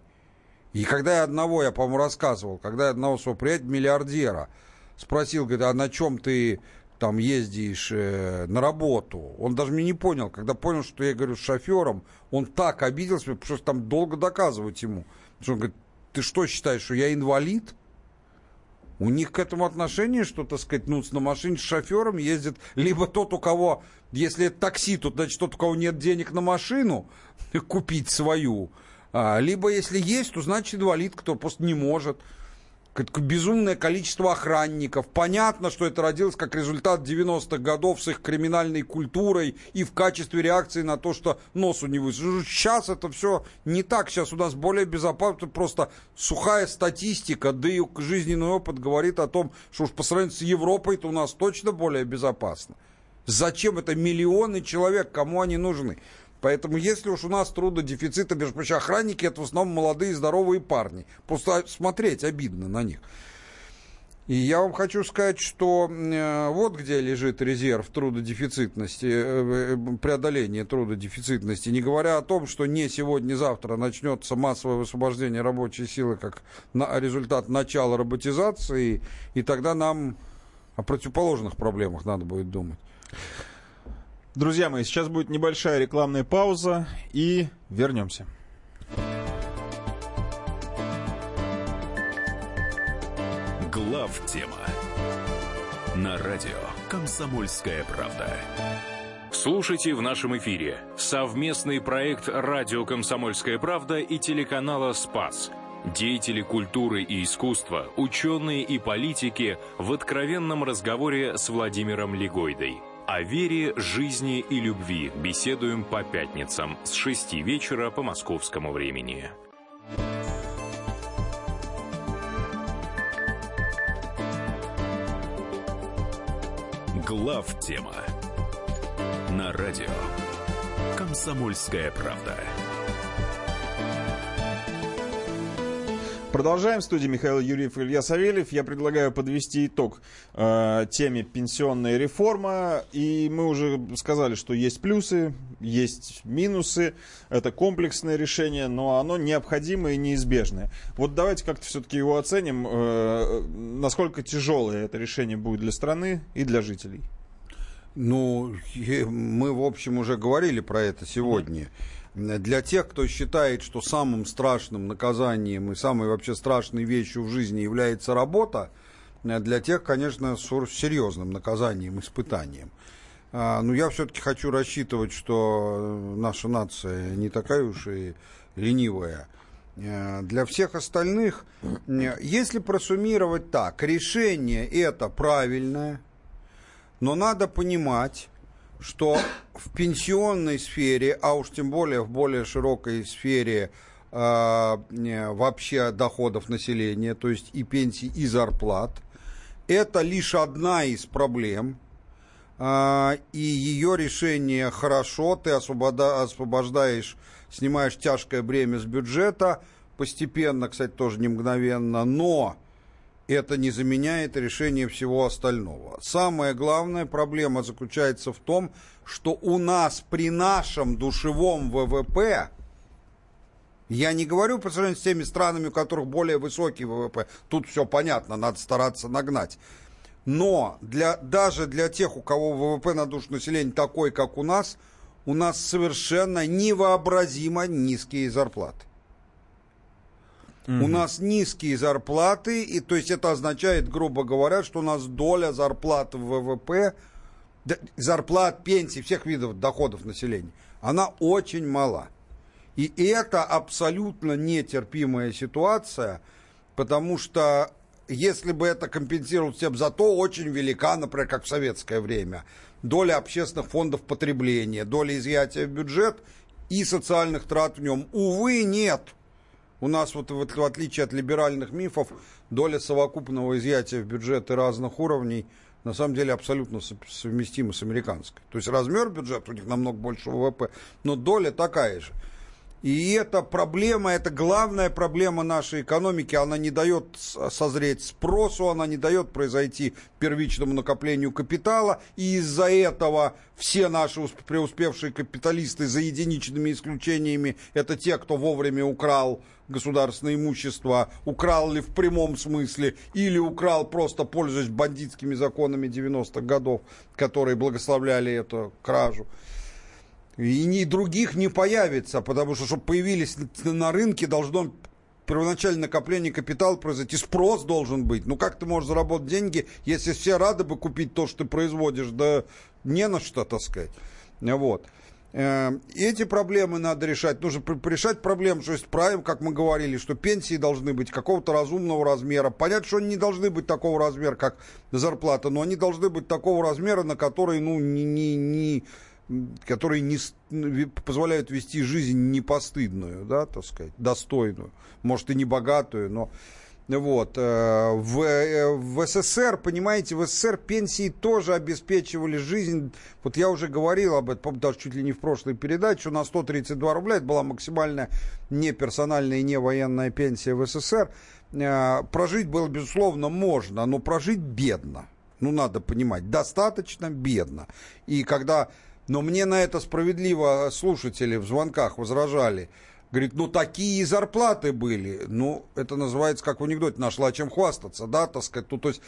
И когда я одного, я, по-моему, рассказывал, когда я одного своего приятеля, миллиардера, спросил, говорит, а на чем ты там ездишь э, на работу. Он даже меня не понял. Когда понял, что я говорю с шофером, он так обиделся, потому что там долго доказывать ему. Что он говорит, ты что считаешь, что я инвалид? У них к этому отношение, что, так сказать, ну, на машине с шофером ездит либо тот, у кого, если это такси, то, значит, тот, у кого нет денег на машину, купить свою, а, либо, если есть, то, значит, инвалид, кто просто не может безумное количество охранников. Понятно, что это родилось как результат 90-х годов с их криминальной культурой и в качестве реакции на то, что носу не высунул. Сейчас это все не так. Сейчас у нас более безопасно. Просто сухая статистика, да и жизненный опыт говорит о том, что уж по сравнению с Европой, то у нас точно более безопасно. Зачем это миллионы человек, кому они нужны? Поэтому если уж у нас трудодефицита, между прочим, охранники это в основном молодые здоровые парни. Просто смотреть обидно на них. И я вам хочу сказать, что э, вот где лежит резерв трудодефицитности, э, э, преодоление трудодефицитности, не говоря о том, что не сегодня-завтра начнется массовое высвобождение рабочей силы как на, результат начала роботизации, и тогда нам о противоположных проблемах надо будет думать. Друзья мои, сейчас будет небольшая рекламная пауза и вернемся. Глав тема на радио Комсомольская правда. Слушайте в нашем эфире совместный проект «Радио Комсомольская правда» и телеканала «Спас». Деятели культуры и искусства, ученые и политики в откровенном разговоре с Владимиром Легойдой – о вере, жизни и любви беседуем по пятницам с 6 вечера по московскому времени. Глав тема на радио Комсомольская правда. Продолжаем. В студии Михаил Юрьев и Илья Савельев. Я предлагаю подвести итог э, теме пенсионная реформа. И мы уже сказали, что есть плюсы, есть минусы. Это комплексное решение, но оно необходимое и неизбежное. Вот давайте как-то все-таки его оценим. Э, насколько тяжелое это решение будет для страны и для жителей. Ну, мы, в общем, уже говорили про это сегодня. Mm-hmm для тех, кто считает, что самым страшным наказанием и самой вообще страшной вещью в жизни является работа, для тех, конечно, серьезным наказанием, испытанием. А, но я все-таки хочу рассчитывать, что наша нация не такая уж и ленивая. Э, для всех остальных, если просуммировать так, решение это правильное, но надо понимать, что в пенсионной сфере, а уж тем более в более широкой сфере э, вообще доходов населения, то есть и пенсий, и зарплат, это лишь одна из проблем, э, и ее решение хорошо, ты освобода, освобождаешь, снимаешь тяжкое бремя с бюджета, постепенно, кстати, тоже не мгновенно, но это не заменяет решение всего остального. Самая главная проблема заключается в том, что у нас при нашем душевом ВВП, я не говорю по сравнению с теми странами, у которых более высокий ВВП, тут все понятно, надо стараться нагнать. Но для, даже для тех, у кого ВВП на душу населения такой, как у нас, у нас совершенно невообразимо низкие зарплаты. У нас низкие зарплаты, и то есть это означает, грубо говоря, что у нас доля зарплат в ВВП, зарплат, пенсий, всех видов доходов населения, она очень мала. И это абсолютно нетерпимая ситуация, потому что если бы это компенсировалось всем, зато очень велика, например, как в советское время, доля общественных фондов потребления, доля изъятия в бюджет и социальных трат в нем. Увы, нет. У нас вот в, отличие от либеральных мифов, доля совокупного изъятия в бюджеты разных уровней на самом деле абсолютно совместима с американской. То есть размер бюджета у них намного больше ВВП, но доля такая же. И эта проблема, это главная проблема нашей экономики, она не дает созреть спросу, она не дает произойти первичному накоплению капитала, и из-за этого все наши преуспевшие капиталисты, за единичными исключениями, это те, кто вовремя украл государственное имущество, украл ли в прямом смысле, или украл просто пользуясь бандитскими законами 90-х годов, которые благословляли эту кражу. И ни других не появится, потому что, чтобы появились на рынке, должно первоначальное накопление капитала произойти, спрос должен быть. Ну как ты можешь заработать деньги, если все рады бы купить то, что ты производишь, да не на что, так сказать. Вот. Э, эти проблемы надо решать. Нужно решать проблему, что есть правим, как мы говорили, что пенсии должны быть какого-то разумного размера. Понятно, что они не должны быть такого размера, как зарплата, но они должны быть такого размера, на который, ну, не, не, не которые не, позволяют вести жизнь непостыдную, да, так сказать, достойную, может и не богатую, но вот. Э, в, э, в СССР, понимаете, в СССР пенсии тоже обеспечивали жизнь. Вот я уже говорил об этом, даже чуть ли не в прошлой передаче, что на 132 рубля это была максимальная не персональная и не военная пенсия в СССР. Э, прожить было, безусловно, можно, но прожить бедно. Ну, надо понимать, достаточно бедно. И когда но мне на это справедливо слушатели в звонках возражали. Говорит, ну такие зарплаты были. Ну, это называется, как в анекдоте, нашла чем хвастаться, да, так сказать. Ну, то есть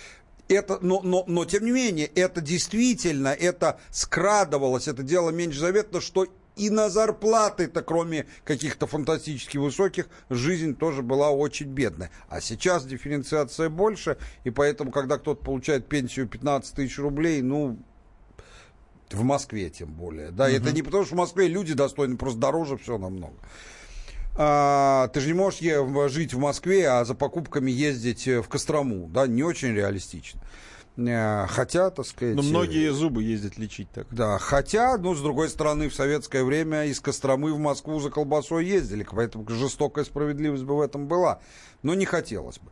это, но, но, но тем не менее, это действительно, это скрадывалось, это дело меньше заветно, что и на зарплаты-то, кроме каких-то фантастически высоких, жизнь тоже была очень бедная. А сейчас дифференциация больше, и поэтому, когда кто-то получает пенсию 15 тысяч рублей, ну, в Москве тем более. Да, угу. это не потому, что в Москве люди достойны, просто дороже все намного. А, ты же не можешь жить в Москве, а за покупками ездить в Кострому. Да, не очень реалистично. Э, хотя, так сказать... Но многие зубы ездят лечить так. Да, хотя, ну, с другой стороны, в советское время из Костромы в Москву за колбасой ездили, поэтому жестокая справедливость бы в этом была. Но не хотелось бы.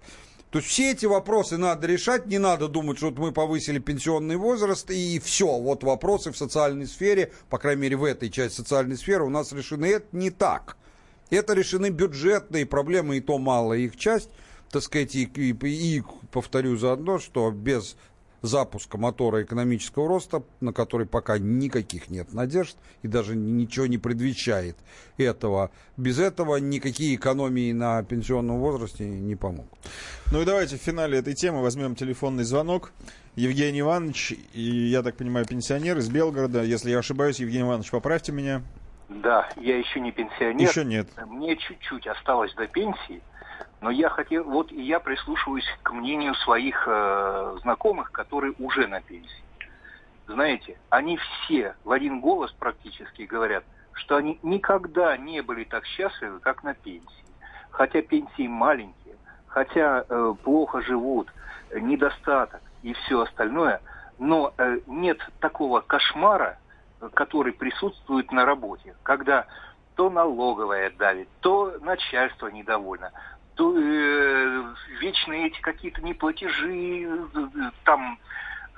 То есть все эти вопросы надо решать, не надо думать, что вот мы повысили пенсионный возраст и все, вот вопросы в социальной сфере, по крайней мере в этой части социальной сферы у нас решены. Это не так. Это решены бюджетные проблемы, и то малая их часть, так сказать, и, и, и повторю заодно, что без запуска мотора экономического роста, на который пока никаких нет надежд и даже ничего не предвещает этого. Без этого никакие экономии на пенсионном возрасте не помогут. Ну и давайте в финале этой темы возьмем телефонный звонок. Евгений Иванович, и я так понимаю, пенсионер из Белгорода. Если я ошибаюсь, Евгений Иванович, поправьте меня. Да, я еще не пенсионер. Еще нет. Мне чуть-чуть осталось до пенсии. Но я хотел, вот и я прислушиваюсь к мнению своих э, знакомых, которые уже на пенсии. Знаете, они все в один голос практически говорят, что они никогда не были так счастливы, как на пенсии. Хотя пенсии маленькие, хотя э, плохо живут, недостаток и все остальное, но э, нет такого кошмара, который присутствует на работе, когда то налоговая давит, то начальство недовольно, э, вечные эти какие-то неплатежи, э, там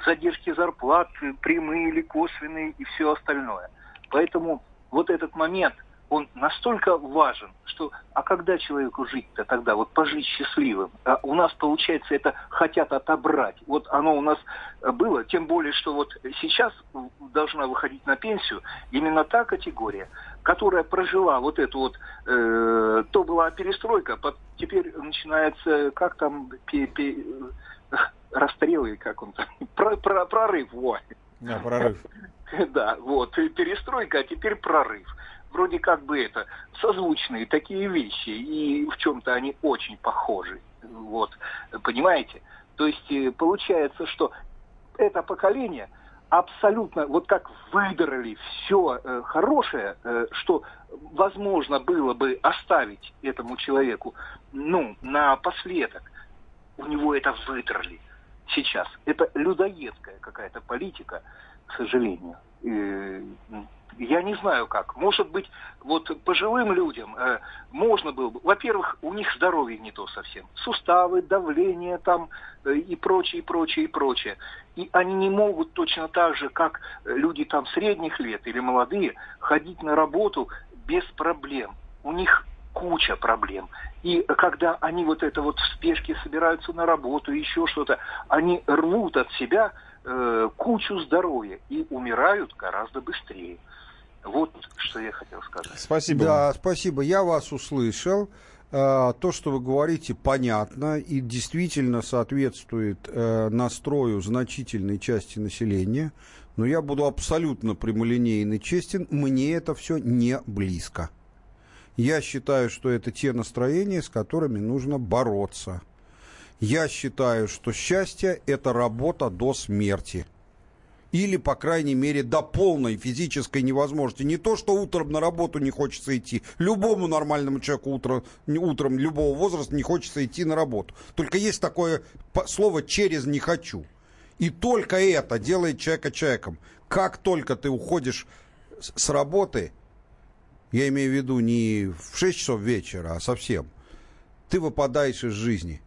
задержки зарплат, прямые или косвенные и все остальное. Поэтому вот этот момент, он настолько важен, что а когда человеку жить-то тогда, вот пожить счастливым? А у нас, получается, это хотят отобрать. Вот оно у нас было, тем более, что вот сейчас должна выходить на пенсию именно та категория, которая прожила вот эту вот, э, то была перестройка, под, теперь начинается, как там, пе, пе, э, расстрелы, как он там, про, про, прорыв, вот. Да, прорыв. Да, вот, перестройка, а теперь прорыв. Вроде как бы это созвучные такие вещи, и в чем-то они очень похожи. Вот, понимаете? То есть э, получается, что это поколение – абсолютно, вот как выдрали все э, хорошее, э, что возможно было бы оставить этому человеку, ну, напоследок. у него это выдрали сейчас. Это людоедская какая-то политика, к сожалению. И, я не знаю как. Может быть, вот пожилым людям э, можно было бы... Во-первых, у них здоровье не то совсем. Суставы, давление там э, и прочее, и прочее, и прочее. И они не могут точно так же, как люди там средних лет или молодые, ходить на работу без проблем. У них куча проблем. И когда они вот это вот в спешке собираются на работу, еще что-то, они рвут от себя э, кучу здоровья и умирают гораздо быстрее. Вот что я хотел сказать. Спасибо. Да, спасибо. Я вас услышал. А, то, что вы говорите, понятно и действительно соответствует э, настрою значительной части населения. Но я буду абсолютно прямолинейный честен. Мне это все не близко. Я считаю, что это те настроения, с которыми нужно бороться. Я считаю, что счастье – это работа до смерти. Или, по крайней мере, до полной физической невозможности. Не то, что утром на работу не хочется идти. Любому нормальному человеку утро, утром любого возраста не хочется идти на работу. Только есть такое слово «через не хочу». И только это делает человека человеком. Как только ты уходишь с работы, я имею в виду не в 6 часов вечера, а совсем, ты выпадаешь из жизни.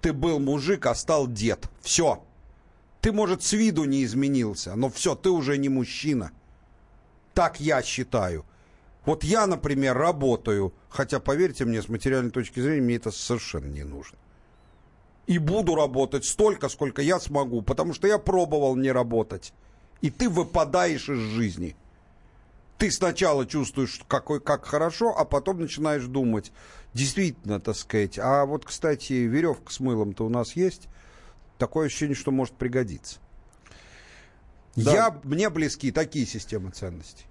Ты был мужик, а стал дед. Все. Ты, может, с виду не изменился, но все, ты уже не мужчина. Так я считаю. Вот я, например, работаю, хотя, поверьте мне, с материальной точки зрения, мне это совершенно не нужно. И буду работать столько, сколько я смогу, потому что я пробовал не работать. И ты выпадаешь из жизни. Ты сначала чувствуешь, какой, как хорошо, а потом начинаешь думать, действительно, так сказать. А вот, кстати, веревка с мылом-то у нас есть такое ощущение, что может пригодиться. Да. Я, мне близки такие системы ценностей.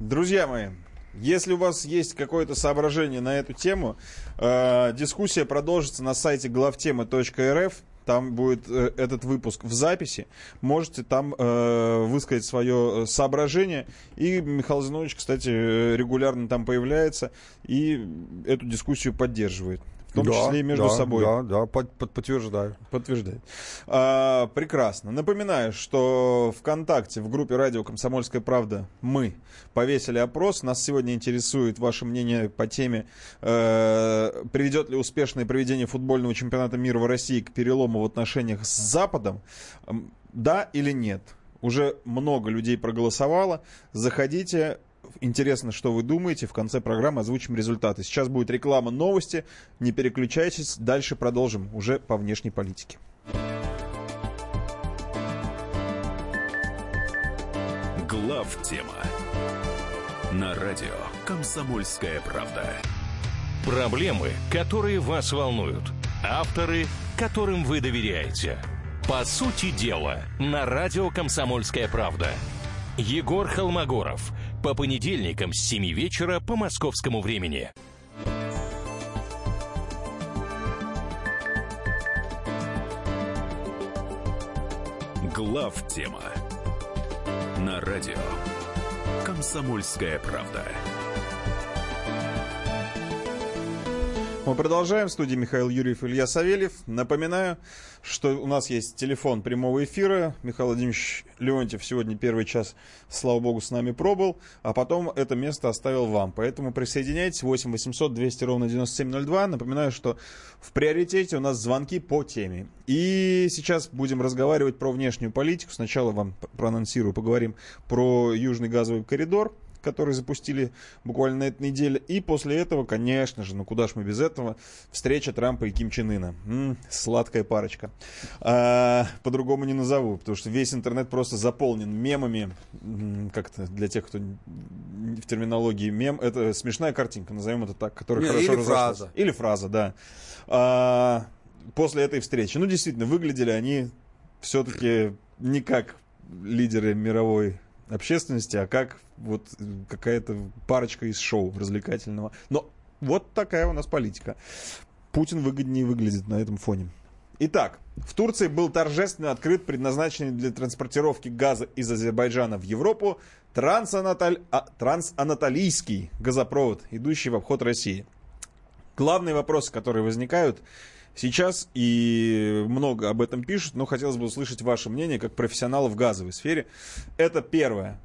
Друзья мои, если у вас есть какое-то соображение на эту тему, э, дискуссия продолжится на сайте главтемы.рф. Там будет э, этот выпуск в записи. Можете там э, высказать свое соображение. И Михаил Зинович, кстати, регулярно там появляется и эту дискуссию поддерживает в том да, числе и между да, собой. Да, да, под, под, подтверждаю. Подтверждает. А, прекрасно. Напоминаю, что ВКонтакте, в группе радио «Комсомольская правда» мы повесили опрос. Нас сегодня интересует ваше мнение по теме, э, приведет ли успешное проведение футбольного чемпионата мира в России к перелому в отношениях с Западом. Да или нет? Уже много людей проголосовало. Заходите, Интересно, что вы думаете. В конце программы озвучим результаты. Сейчас будет реклама новости. Не переключайтесь. Дальше продолжим уже по внешней политике. Глав тема на радио Комсомольская правда. Проблемы, которые вас волнуют. Авторы, которым вы доверяете. По сути дела, на радио Комсомольская правда. Егор Холмогоров – по понедельникам с 7 вечера по московскому времени. Глав тема на радио Комсомольская правда. Мы продолжаем. В студии Михаил Юрьев, Илья Савельев. Напоминаю, что у нас есть телефон прямого эфира. Михаил Владимирович Леонтьев сегодня первый час, слава богу, с нами пробыл, а потом это место оставил вам. Поэтому присоединяйтесь. 8 800 200 ровно 9702. Напоминаю, что в приоритете у нас звонки по теме. И сейчас будем разговаривать про внешнюю политику. Сначала вам проанонсирую, поговорим про Южный газовый коридор который запустили буквально на этой неделе. И после этого, конечно же, ну куда ж мы без этого, встреча Трампа и Ким Чен Ына. М-м, сладкая парочка. А, по-другому не назову, потому что весь интернет просто заполнен мемами. Как-то для тех, кто в терминологии мем, это смешная картинка, назовем это так, которая не, хорошо Или фраза. Или фраза, да. А, после этой встречи. Ну, действительно, выглядели они все-таки не как лидеры мировой общественности, а как вот какая-то парочка из шоу развлекательного. Но вот такая у нас политика. Путин выгоднее выглядит на этом фоне. Итак, в Турции был торжественно открыт предназначенный для транспортировки газа из Азербайджана в Европу трансанатоль... а, трансанатолийский газопровод, идущий в обход России. Главные вопросы, которые возникают, сейчас, и много об этом пишут, но хотелось бы услышать ваше мнение как профессионала в газовой сфере. Это первое.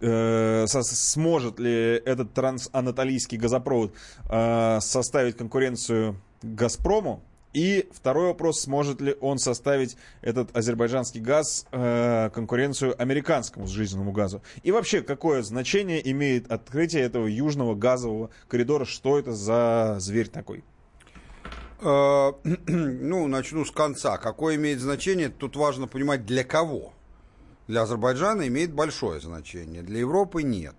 Э, сможет ли этот трансанатолийский газопровод э, составить конкуренцию Газпрому? И второй вопрос, сможет ли он составить этот азербайджанский газ э, конкуренцию американскому сжизненному газу? И вообще, какое значение имеет открытие этого южного газового коридора? Что это за зверь такой? Э, Ну, начну с конца. Какое имеет значение, тут важно понимать для кого. Для Азербайджана имеет большое значение, для Европы нет.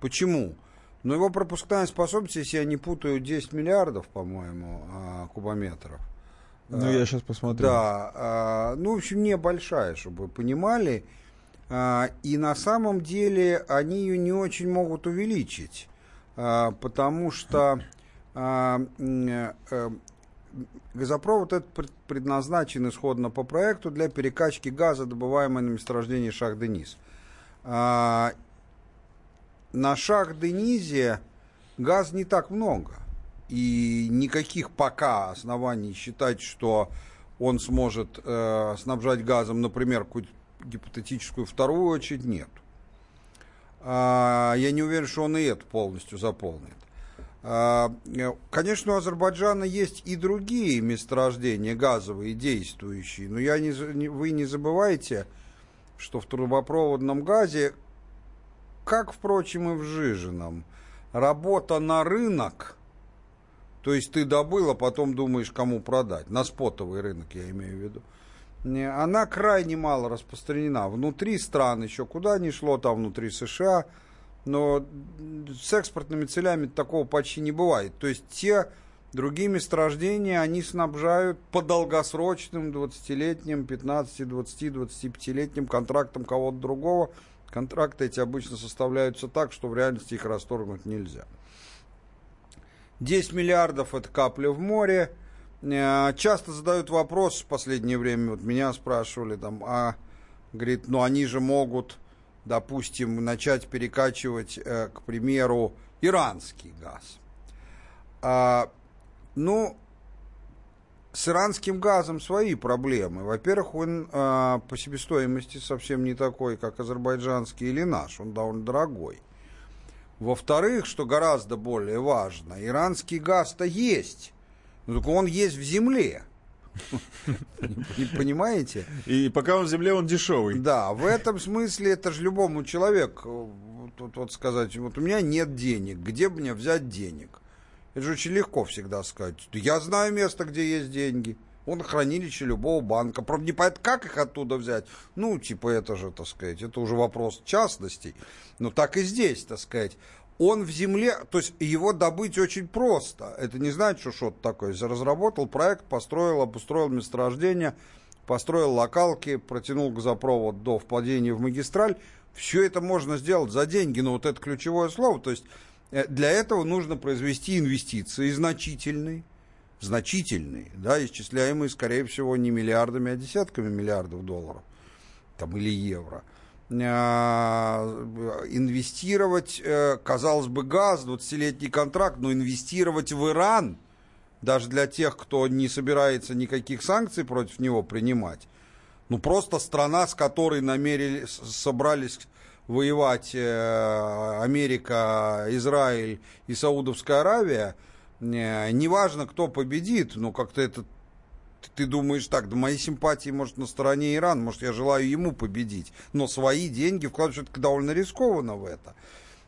Почему? Ну, его пропускная способность, если я не путаю, 10 миллиардов, по-моему, а, кубометров. Ну, Э, я сейчас посмотрю. Да, а, ну, в общем, небольшая, чтобы вы понимали. А, И на самом деле они ее не очень могут увеличить, потому что э, газопровод этот пред- предназначен исходно по проекту для перекачки газа, добываемого на месторождении Шах-Денис. А, На Шах-Денизе газ не так много. И никаких пока оснований считать, что он сможет э, снабжать газом, например, какую-то гипотетическую вторую очередь, нет. А, я не уверен, что он и это полностью заполнит. А, э, Конечно, у Азербайджана есть и другие месторождения газовые, действующие, но я не, вы не забывайте, что в трубопроводном газе, как, впрочем, и в жиженом, работа на рынок, то есть ты добыл, а потом думаешь, кому продать, на спотовый рынок я имею в виду, она крайне мало распространена. Внутри стран еще куда ни шло, там внутри США, но с экспортными целями такого почти не бывает. То есть те другие месторождения, они снабжают по долгосрочным 20-летним, 15, 20, 25-летним контрактам кого-то другого. Контракты эти обычно составляются так, что в реальности их расторгнуть нельзя. 10 миллиардов это капля в море. Э, Часто задают вопрос в последнее время, вот меня спрашивали там, а, говорит, ну они же могут, допустим, начать перекачивать, э, к примеру, иранский газ. А, ну, с иранским газом свои проблемы. Во-первых, он а, по себестоимости совсем не такой, как азербайджанский или наш, он довольно дорогой. Во-вторых, что гораздо более важно, иранский газ-то есть, но только он есть в земле. Понимаете? И пока он в земле, он дешевый. Да, в этом смысле это же любому человеку, вот, вот сказать, вот у меня нет денег, где мне взять денег? Это же очень легко всегда сказать. Я знаю место, где есть деньги. Он хранилище любого банка. Правда, не понятно, как их оттуда взять. Ну, типа, это же, так сказать, это уже вопрос частностей. Но так и здесь, так сказать. Он в земле, то есть его добыть очень просто. Это не значит, что что-то такое. Разработал проект, построил, обустроил месторождение, построил локалки, протянул газопровод до впадения в магистраль. Все это можно сделать за деньги, но вот это ключевое слово. То есть э, для этого нужно произвести инвестиции значительные, значительные, да, исчисляемые, скорее всего, не миллиардами, а десятками миллиардов долларов там, или евро. А, Инвестировать, э, казалось бы, газ, 20-летний контракт, но инвестировать в Иран, даже для тех, кто не собирается никаких санкций против него принимать, ну просто страна, с которой намерили, собрались воевать э, Америка, Израиль и Саудовская Аравия, э, неважно, кто победит, но как-то это ты- думаешь так, да мои симпатии, может, на стороне Иран, может, я желаю ему победить, но свои деньги вкладывать все-таки довольно рискованно в это.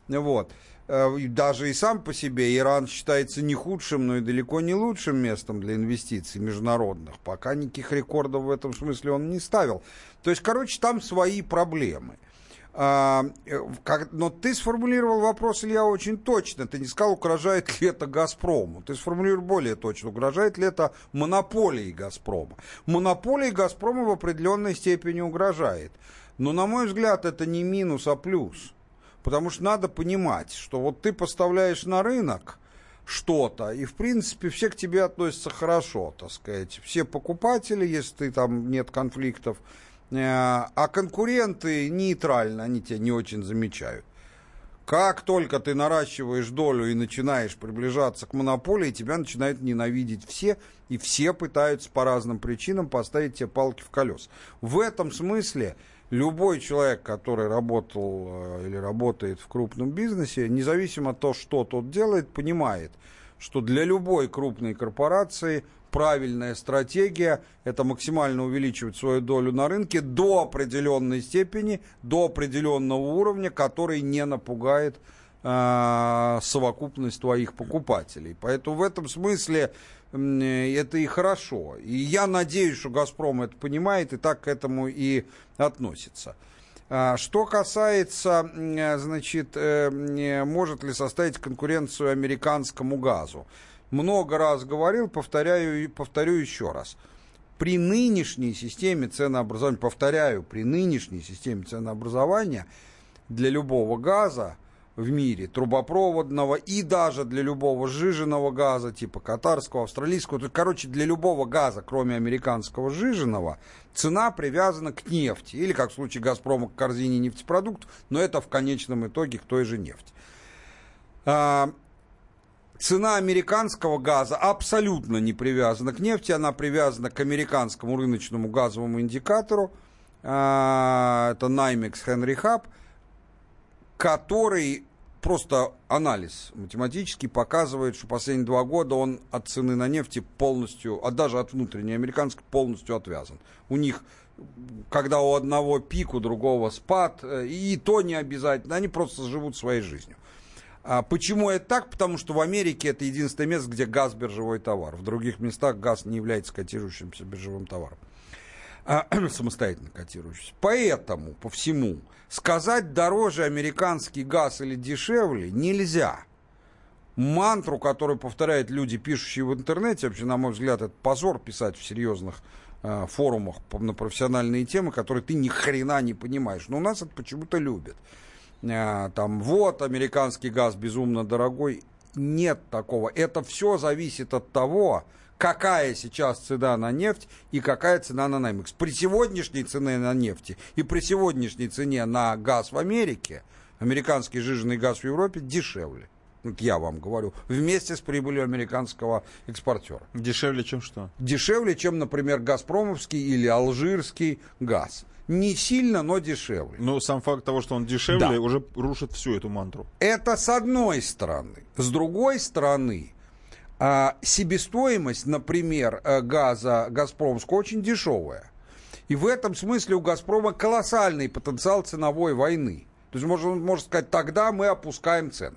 Вот. Э, Даже и сам по себе Иран считается не худшим, но и далеко не лучшим местом для инвестиций международных. Пока никаких рекордов в этом смысле он не ставил. То есть, короче, там свои проблемы. А, э, но ты сформулировал вопрос, Илья, очень точно. Ты не сказал, угрожает ли это «Газпрому». Ты сформулировал более точно, угрожает ли это монополии «Газпрома». Монополии «Газпрома» в определенной степени угрожает. Но, на мой взгляд, это не минус, а плюс. Потому что надо понимать, что вот ты поставляешь на рынок что-то, и, в принципе, все к тебе относятся хорошо, так сказать. Все покупатели, если ты там нет конфликтов, а конкуренты нейтрально, они тебя не очень замечают. Как только ты наращиваешь долю и начинаешь приближаться к монополии, тебя начинают ненавидеть все, и все пытаются по разным причинам поставить тебе палки в колес. В этом смысле любой человек, который работал э, или работает в крупном бизнесе, независимо от того, что тот делает, понимает, что для любой крупной корпорации правильная стратегия – это максимально увеличивать свою долю на рынке до определенной степени, до определенного уровня, который не напугает э, совокупность твоих покупателей. Поэтому в этом смысле это и хорошо. И я надеюсь, что «Газпром» это понимает и так к этому и относится. А, что касается, значит, э, может ли составить конкуренцию американскому газу много раз говорил, повторяю и повторю еще раз. При нынешней системе ценообразования, повторяю, при нынешней системе ценообразования для любого газа в мире, трубопроводного и даже для любого сжиженного газа, типа катарского, австралийского, то, короче, для любого газа, кроме американского сжиженного, цена привязана к нефти, или, как в случае «Газпрома», к корзине нефтепродуктов, но это в конечном итоге к той же нефти. А, цена американского газа абсолютно не привязана к нефти, она привязана к американскому рыночному газовому индикатору. А, это NYMEX Henry Hub, который просто анализ математический показывает, что последние два года он от цены на нефти полностью, а даже от внутренней американской полностью отвязан. У них когда у одного пик, у другого спад, э, и то не обязательно, они просто живут своей жизнью. А почему это так? Потому что в Америке это единственное место, где газ биржевой товар. В других местах газ не является котирующимся биржевым товаром. А, самостоятельно котирующийся. Поэтому, по всему, сказать дороже американский газ или дешевле нельзя. Мантру, которую повторяют люди, пишущие в интернете, вообще, на мой взгляд, это позор писать в серьезных э, форумах на профессиональные темы, которые ты ни хрена не понимаешь. Но у нас это почему-то любят. Э, там, вот, американский газ безумно дорогой. Нет такого. Это все зависит от того, какая сейчас цена на нефть и какая цена на Наймекс. При сегодняшней цене на нефти и при сегодняшней цене на газ в Америке, американский жиженый газ в Европе дешевле. Вот я вам говорю, вместе с прибылью американского экспортера. Дешевле, чем что? Дешевле, чем, например, газпромовский или алжирский газ не сильно, но дешевле. Но сам факт того, что он дешевле, да. уже рушит всю эту мантру. Это с одной стороны. С другой стороны, себестоимость, например, э, газа Газпромского очень дешевая. И в этом смысле у Газпрома колоссальный потенциал ценовой войны. То есть можно, можно сказать, тогда мы опускаем цены.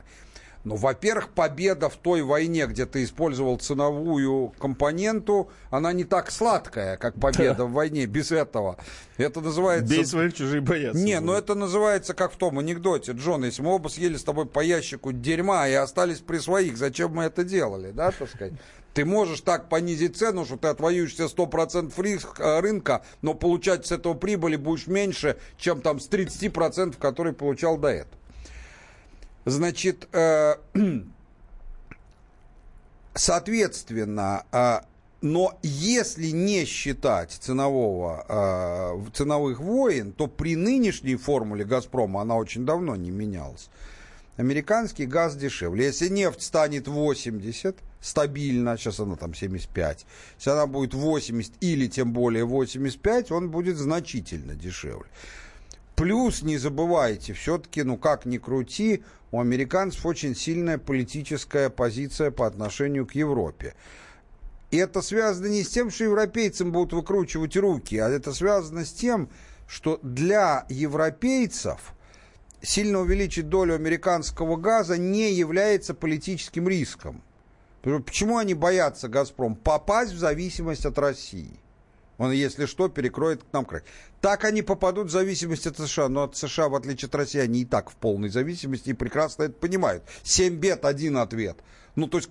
Ну, во-первых, победа в той войне, где ты использовал ценовую компоненту, она не так сладкая, как победа да. в войне без этого. Это называется... Бей своих, чужие боятся. Не, ну это называется, как в том анекдоте, Джон, если мы оба съели с тобой по ящику дерьма и остались при своих, зачем мы это делали, да, так сказать? Ты можешь так понизить цену, что ты отвоюешь себе 100% риск э, рынка, но получать с этого прибыли будешь меньше, чем там с 30%, которые получал до этого. Значит, э, соответственно, э, но если не считать ценового, э, ценовых войн, то при нынешней формуле «Газпрома» она очень давно не менялась. Американский газ дешевле. Если нефть станет 80 стабильно, сейчас она там 75, если она будет 80 или тем более 85, он будет значительно дешевле. Плюс не забывайте, все-таки, ну как ни крути, у американцев очень сильная политическая позиция по отношению к Европе. И это связано не с тем, что европейцам будут выкручивать руки, а это связано с тем, что для европейцев сильно увеличить долю американского газа не является политическим риском. Почему они боятся «Газпром»? Попасть в зависимость от России. Он, если что, перекроет к нам край. Так они попадут в зависимость от США. Но от США, в отличие от России, они и так в полной зависимости и прекрасно это понимают. Семь бед, один ответ. Ну, то есть,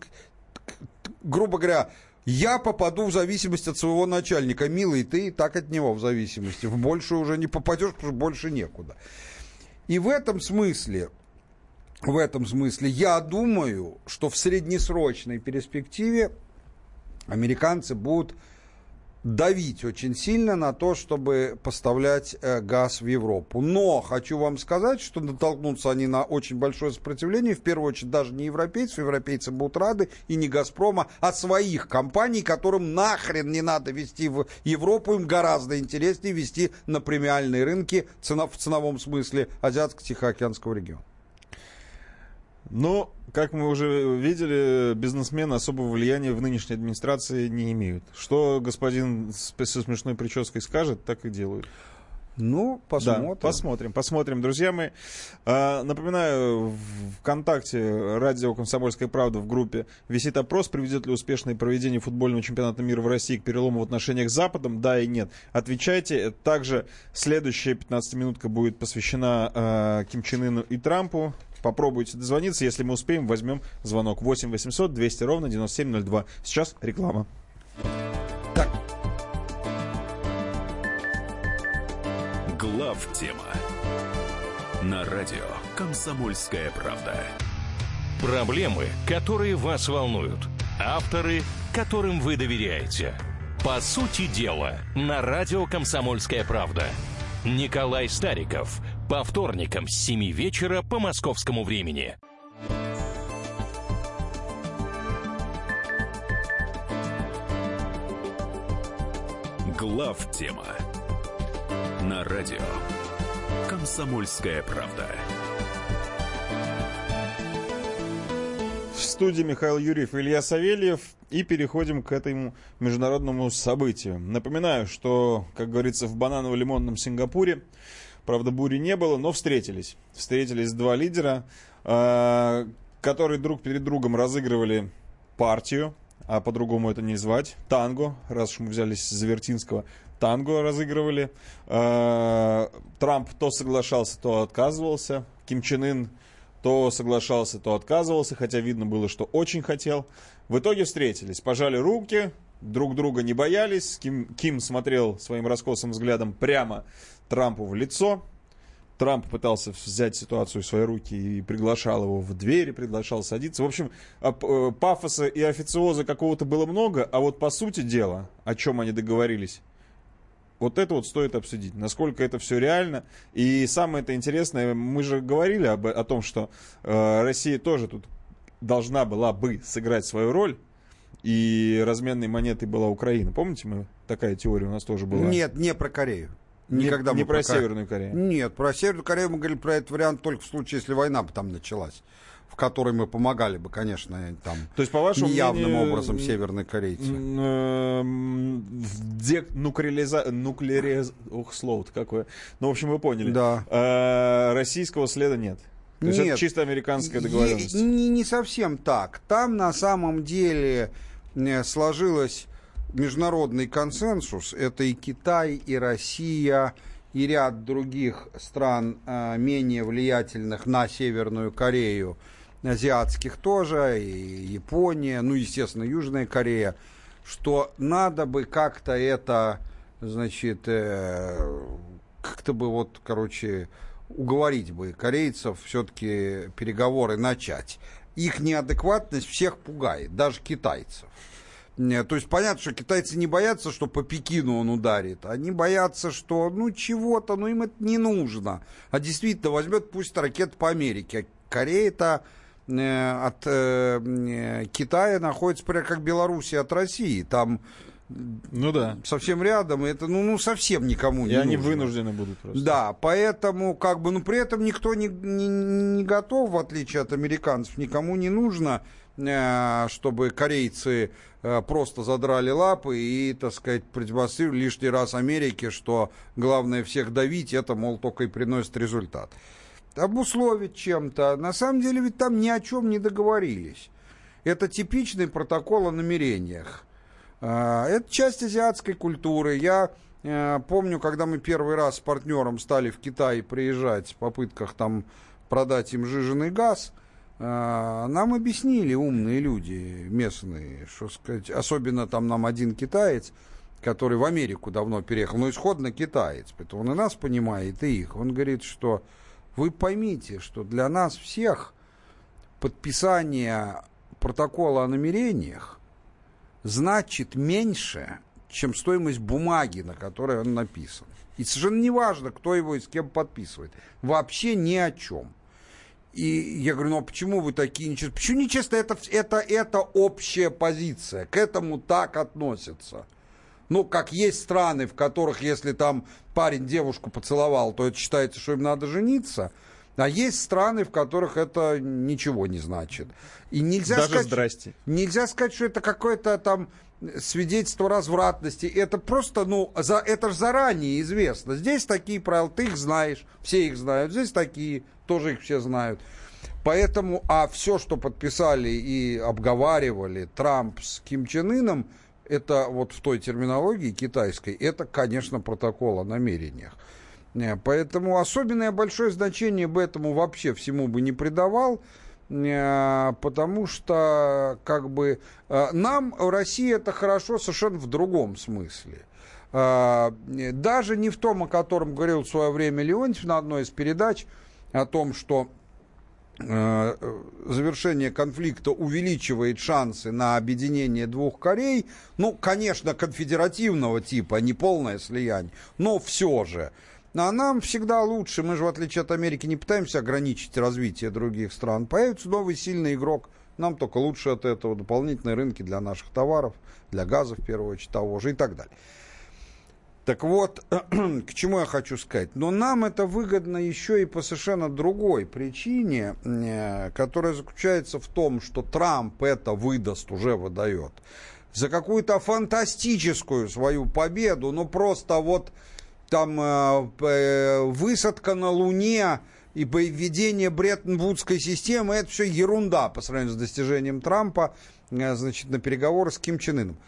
грубо говоря, я попаду в зависимость от своего начальника. Милый, ты и так от него в зависимости. В больше уже не попадешь, потому что больше некуда. И в этом смысле, в этом смысле, я думаю, что в среднесрочной перспективе американцы будут давить очень сильно на то, чтобы поставлять э, газ в Европу. Но хочу вам сказать, что натолкнутся они на очень большое сопротивление, в первую очередь даже не европейцев, европейцы будут рады, и не Газпрома, а своих компаний, которым нахрен не надо вести в Европу, им гораздо интереснее вести на премиальные рынки в ценовом смысле Азиатско-Тихоокеанского региона. Но, как мы уже видели, бизнесмены особого влияния в нынешней администрации не имеют. Что господин со смешной прической скажет, так и делают. Ну, посмотрим. Да, посмотрим, посмотрим, друзья мои. А, напоминаю, в ВКонтакте радио «Комсомольская правда» в группе висит опрос, приведет ли успешное проведение футбольного чемпионата мира в России к перелому в отношениях с Западом, да и нет. Отвечайте. Также следующая 15-минутка будет посвящена а, Ким Чен Ыну и Трампу. Попробуйте дозвониться. Если мы успеем, возьмем звонок 8 800 200 ровно 9702. Сейчас реклама. Глав тема на радио Комсомольская правда. Проблемы, которые вас волнуют. Авторы, которым вы доверяете. По сути дела, на радио «Комсомольская правда». Николай Стариков. По вторникам с 7 вечера по московскому времени. Глав тема на радио Комсомольская правда. В студии Михаил Юрьев и Илья Савельев. И переходим к этому международному событию. Напоминаю, что, как говорится, в бананово-лимонном Сингапуре, правда, бури не было, но встретились. Встретились два лидера, э, которые друг перед другом разыгрывали партию, а по-другому это не звать, танго, раз уж мы взялись за Вертинского, танго разыгрывали. Э, Трамп то соглашался, то отказывался. Ким Чен Ын то соглашался, то отказывался, хотя видно было, что очень хотел. В итоге встретились, пожали руки, друг друга не боялись. Ким, Ким смотрел своим раскосым взглядом прямо Трампу в лицо. Трамп пытался взять ситуацию в свои руки и приглашал его в двери, приглашал садиться. В общем, э, пафоса и официоза какого-то было много, а вот по сути дела, о чем они договорились, вот это вот стоит обсудить, насколько это все реально. И самое это интересное, мы же говорили об, о том, что э, Россия тоже тут должна была бы сыграть свою роль. И разменной монетой была Украина. Помните, мы такая теория у нас тоже была? Нет, не про Корею. Никогда не, не про, про Северную Корею. Нет, про Северную Корею мы говорили про этот вариант только в случае, если война бы там началась в которой мы помогали бы, конечно, там То есть, по вашему явным мнению, образом северной корейцы. Денуклеариза... Нуклеариз... Ох, слово-то какое. Ну, в общем, вы поняли. Да. А, российского следа нет. То есть Нет, это чисто американская договоренность. Не, не совсем так. Там на самом деле э, сложилось международный консенсус. Это и Китай, и Россия, и ряд других стран, э, менее влиятельных на Северную Корею, азиатских тоже, и Япония, ну, естественно, Южная Корея, что надо бы как-то это, значит, э, как-то бы вот, короче, уговорить бы корейцев все-таки переговоры начать. Их неадекватность всех пугает, даже китайцев. То есть понятно, что китайцы не боятся, что по Пекину он ударит. Они боятся, что ну чего-то, ну им это не нужно. А действительно возьмет пусть ракет по Америке. Корея-то э, от э, Китая находится прямо как Белоруссия от России. Там ну да. Совсем рядом, и это ну, ну совсем никому и не И они нужно. вынуждены будут просто. Да, поэтому как бы, ну при этом никто не, не, не готов, в отличие от американцев, никому не нужно, э, чтобы корейцы э, просто задрали лапы и, так сказать, продемонстрировали лишний раз Америке, что главное всех давить, это, мол, только и приносит результат. Обусловить чем-то. На самом деле ведь там ни о чем не договорились. Это типичный протокол о намерениях. А, это часть азиатской культуры. Я э, помню, когда мы первый раз с партнером стали в Китай приезжать в попытках там продать им жиженый газ, нам объяснили умные люди местные, что сказать, особенно там нам один китаец, который в Америку давно переехал, но исходно китаец, поэтому он и нас понимает, и их. Он говорит, что вы поймите, что для нас всех подписание протокола о намерениях значит меньше, чем стоимость бумаги, на которой он написан. И совершенно не важно, кто его и с кем подписывает. Вообще ни о чем. И я говорю, ну а почему вы такие нечестные? Почему нечестно? Это, это, это общая позиция. К этому так относятся. Ну, как есть страны, в которых, если там парень девушку поцеловал, то это считается, что им надо жениться. А есть страны, в которых это ничего не значит. И нельзя Даже сказать, здрасте. Нельзя сказать, что это какое-то там свидетельство развратности. Это просто, ну, за, это же заранее известно. Здесь такие правила, ты их знаешь, все их знают. Здесь такие, тоже их все знают. Поэтому, а все, что подписали и обговаривали Трамп с Ким Чен Ыном, это вот в той терминологии китайской, это, конечно, протокол о намерениях. Э, Поэтому особенное большое значение бы этому вообще всему бы не придавал, потому что как бы э, нам в России это хорошо совершенно в другом смысле. Э, Даже не в том, о котором говорил в свое время Леонтьев на одной из передач, о том, что э, завершение конфликта увеличивает шансы на объединение двух Корей, ну, конечно, конфедеративного типа, не полное слияние, но все же. А нам всегда лучше, мы же, в отличие от Америки, не пытаемся ограничить развитие других стран. Появится новый сильный игрок, нам только лучше от этого, дополнительные рынки для наших товаров, для газа, в первую очередь, того же и так далее. Так вот, к чему я хочу сказать? Но нам это выгодно еще и по совершенно другой причине, э, которая заключается в том, что Трамп это выдаст, уже выдает, за какую-то фантастическую свою победу, ну просто вот там э, э, высадка на Луне и введение Бреттон-Вудской системы, это все ерунда по сравнению с достижением Трампа, э, значит, на переговоры с Ким Чен Ыном.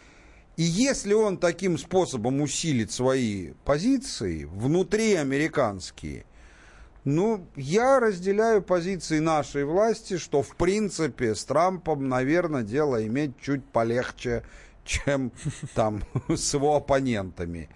И если он таким способом усилит свои позиции внутри американские, ну, я разделяю позиции нашей власти, что в принципе с Трампом, наверное, дело иметь чуть полегче, чем там с его оппонентами.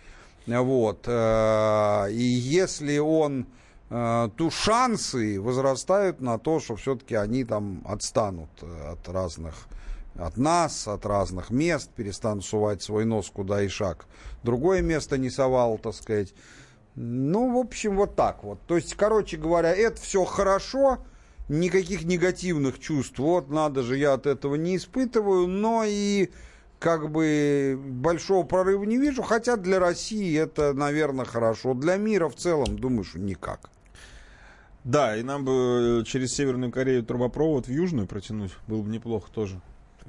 Вот. э, И если он э, то шансы возрастают на то, что все-таки они там отстанут э, от разных от нас, от разных мест, перестанут сувать свой нос куда и шаг. Другое место не совал, так сказать. Ну, в общем, вот так вот. То есть, короче говоря, это все хорошо, никаких негативных чувств. Вот, надо же, я от этого не испытываю, но и как бы большого прорыва не вижу, хотя для России это, наверное, хорошо. Для мира в целом, думаю, что никак. Да, и нам бы через Северную Корею трубопровод в Южную протянуть было бы неплохо тоже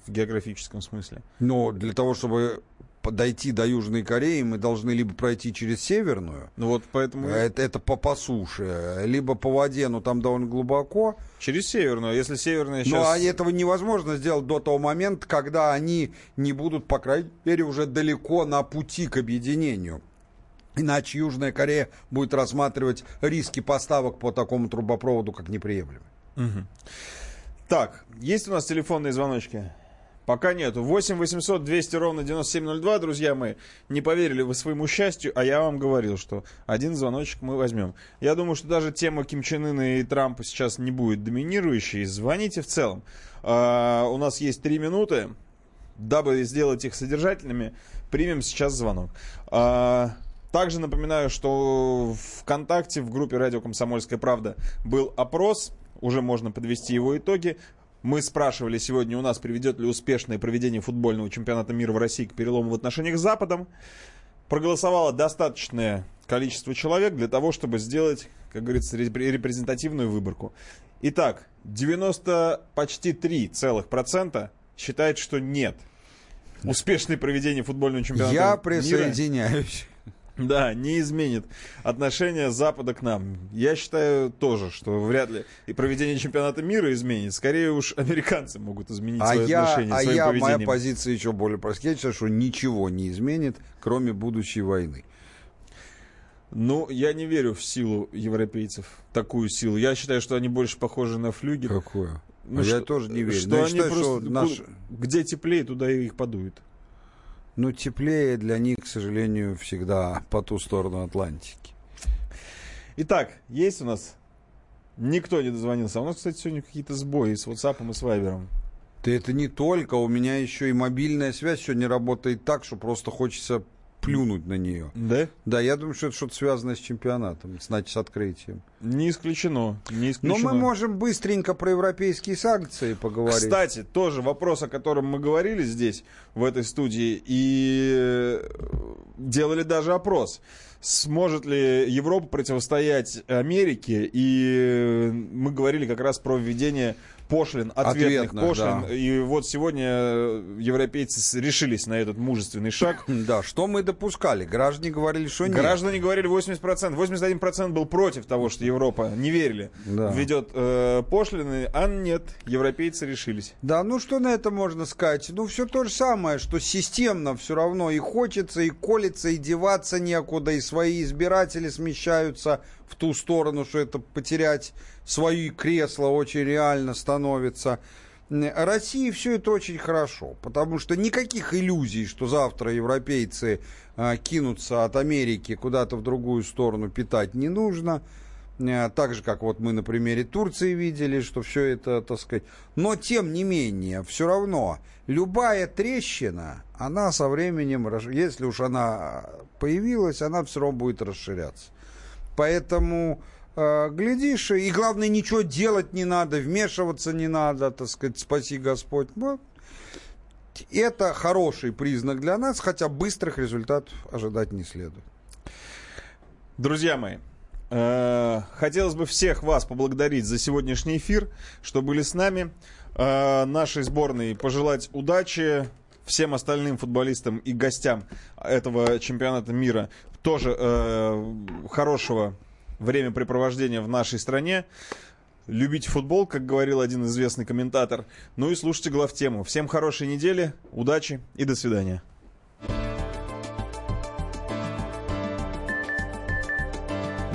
в географическом смысле. Но для того, чтобы дойти до Южной Кореи, мы должны либо пройти через Северную, ну вот поэтому это, это по, по суше, либо по воде, но там довольно глубоко. Через Северную, а если Северная сейчас... Ну, а этого невозможно сделать до того момента, когда они не будут, по крайней мере, уже далеко на пути к объединению. Иначе Южная Корея будет рассматривать риски поставок по такому трубопроводу как неприемлемые. Угу. Так, есть у нас телефонные звоночки? Пока нету. 8 800 200 ровно 9702, друзья мои. Не поверили вы своему счастью, а я вам говорил, что один звоночек мы возьмем. Я думаю, что даже тема Ким Чен Ына и Трампа сейчас не будет доминирующей. Звоните в целом. А, у нас есть три минуты. Дабы сделать их содержательными, примем сейчас звонок. А, также напоминаю, что в ВКонтакте, в группе «Радио Комсомольская правда» был опрос. Уже можно подвести его итоги. Мы спрашивали сегодня у нас, приведет ли успешное проведение футбольного чемпионата мира в России к перелому в отношениях с Западом. Проголосовало достаточное количество человек для того, чтобы сделать, как говорится, репрезентативную выборку. Итак, 90 почти 3% считает, что нет. Успешное проведение футбольного чемпионата Я мира присоединяюсь. Да, не изменит отношение Запада к нам. Я считаю тоже, что вряд ли и проведение чемпионата мира изменит. Скорее уж американцы могут изменить А свое я, отношение а своим я, поведением. моя позиция еще более простая. Я что ничего не изменит, кроме будущей войны. Ну, я не верю в силу европейцев, такую силу. Я считаю, что они больше похожи на флюгер. Какую? Ну, А я что- тоже не верю. Что Но я они считаю, просто, что наш- где теплее, туда их подует. Ну, теплее для них, к сожалению, всегда по ту сторону Атлантики. Итак, есть у нас... Никто не дозвонился. У нас, кстати, сегодня какие-то сбои с WhatsApp и с Viber. Да это не только, у меня еще и мобильная связь сегодня работает так, что просто хочется плюнуть на нее. Да? Да, я думаю, что это что-то связано с чемпионатом, значит, с открытием. Не исключено, не исключено. Но мы можем быстренько про европейские санкции поговорить. Кстати, тоже вопрос, о котором мы говорили здесь, в этой студии, и делали даже опрос. Сможет ли Европа противостоять Америке? И мы говорили как раз про введение пошлин, ответных, Ответных, пошлин. да. И вот сегодня европейцы решились на этот мужественный шаг. Да, что мы допускали? Граждане говорили, что нет. Граждане говорили 80%. 81% был против того, что Европа, не верили, Да. введет э, пошлины, а нет, европейцы решились. Да, ну что на это можно сказать? Ну, все то же самое, что системно все равно и хочется, и колется, и деваться некуда, и свои избиратели смещаются в ту сторону, что это потерять свои кресла очень реально становится. России все это очень хорошо, потому что никаких иллюзий, что завтра европейцы а, кинутся от Америки куда-то в другую сторону питать не нужно. Так же, как вот мы на примере Турции видели, что все это, так сказать... Но, тем не менее, все равно, любая трещина, она со временем, если уж она появилась, она все равно будет расширяться. Поэтому, глядишь, и главное, ничего делать не надо, вмешиваться не надо, так сказать, спаси Господь. Вот. Это хороший признак для нас, хотя быстрых результатов ожидать не следует. Друзья мои, э, хотелось бы всех вас поблагодарить за сегодняшний эфир, что были с нами. Э, нашей сборной пожелать удачи всем остальным футболистам и гостям этого чемпионата мира тоже э, хорошего времяпрепровождения в нашей стране. Любите футбол, как говорил один известный комментатор. Ну и слушайте главтему. Всем хорошей недели, удачи и до свидания.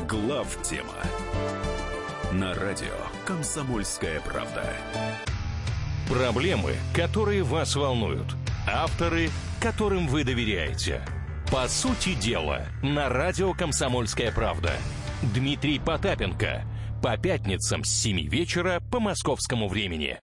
Глав тема на радио Комсомольская правда. Проблемы, которые вас волнуют. Авторы, которым вы доверяете. По сути дела, на радио «Комсомольская правда». Дмитрий Потапенко. По пятницам с 7 вечера по московскому времени.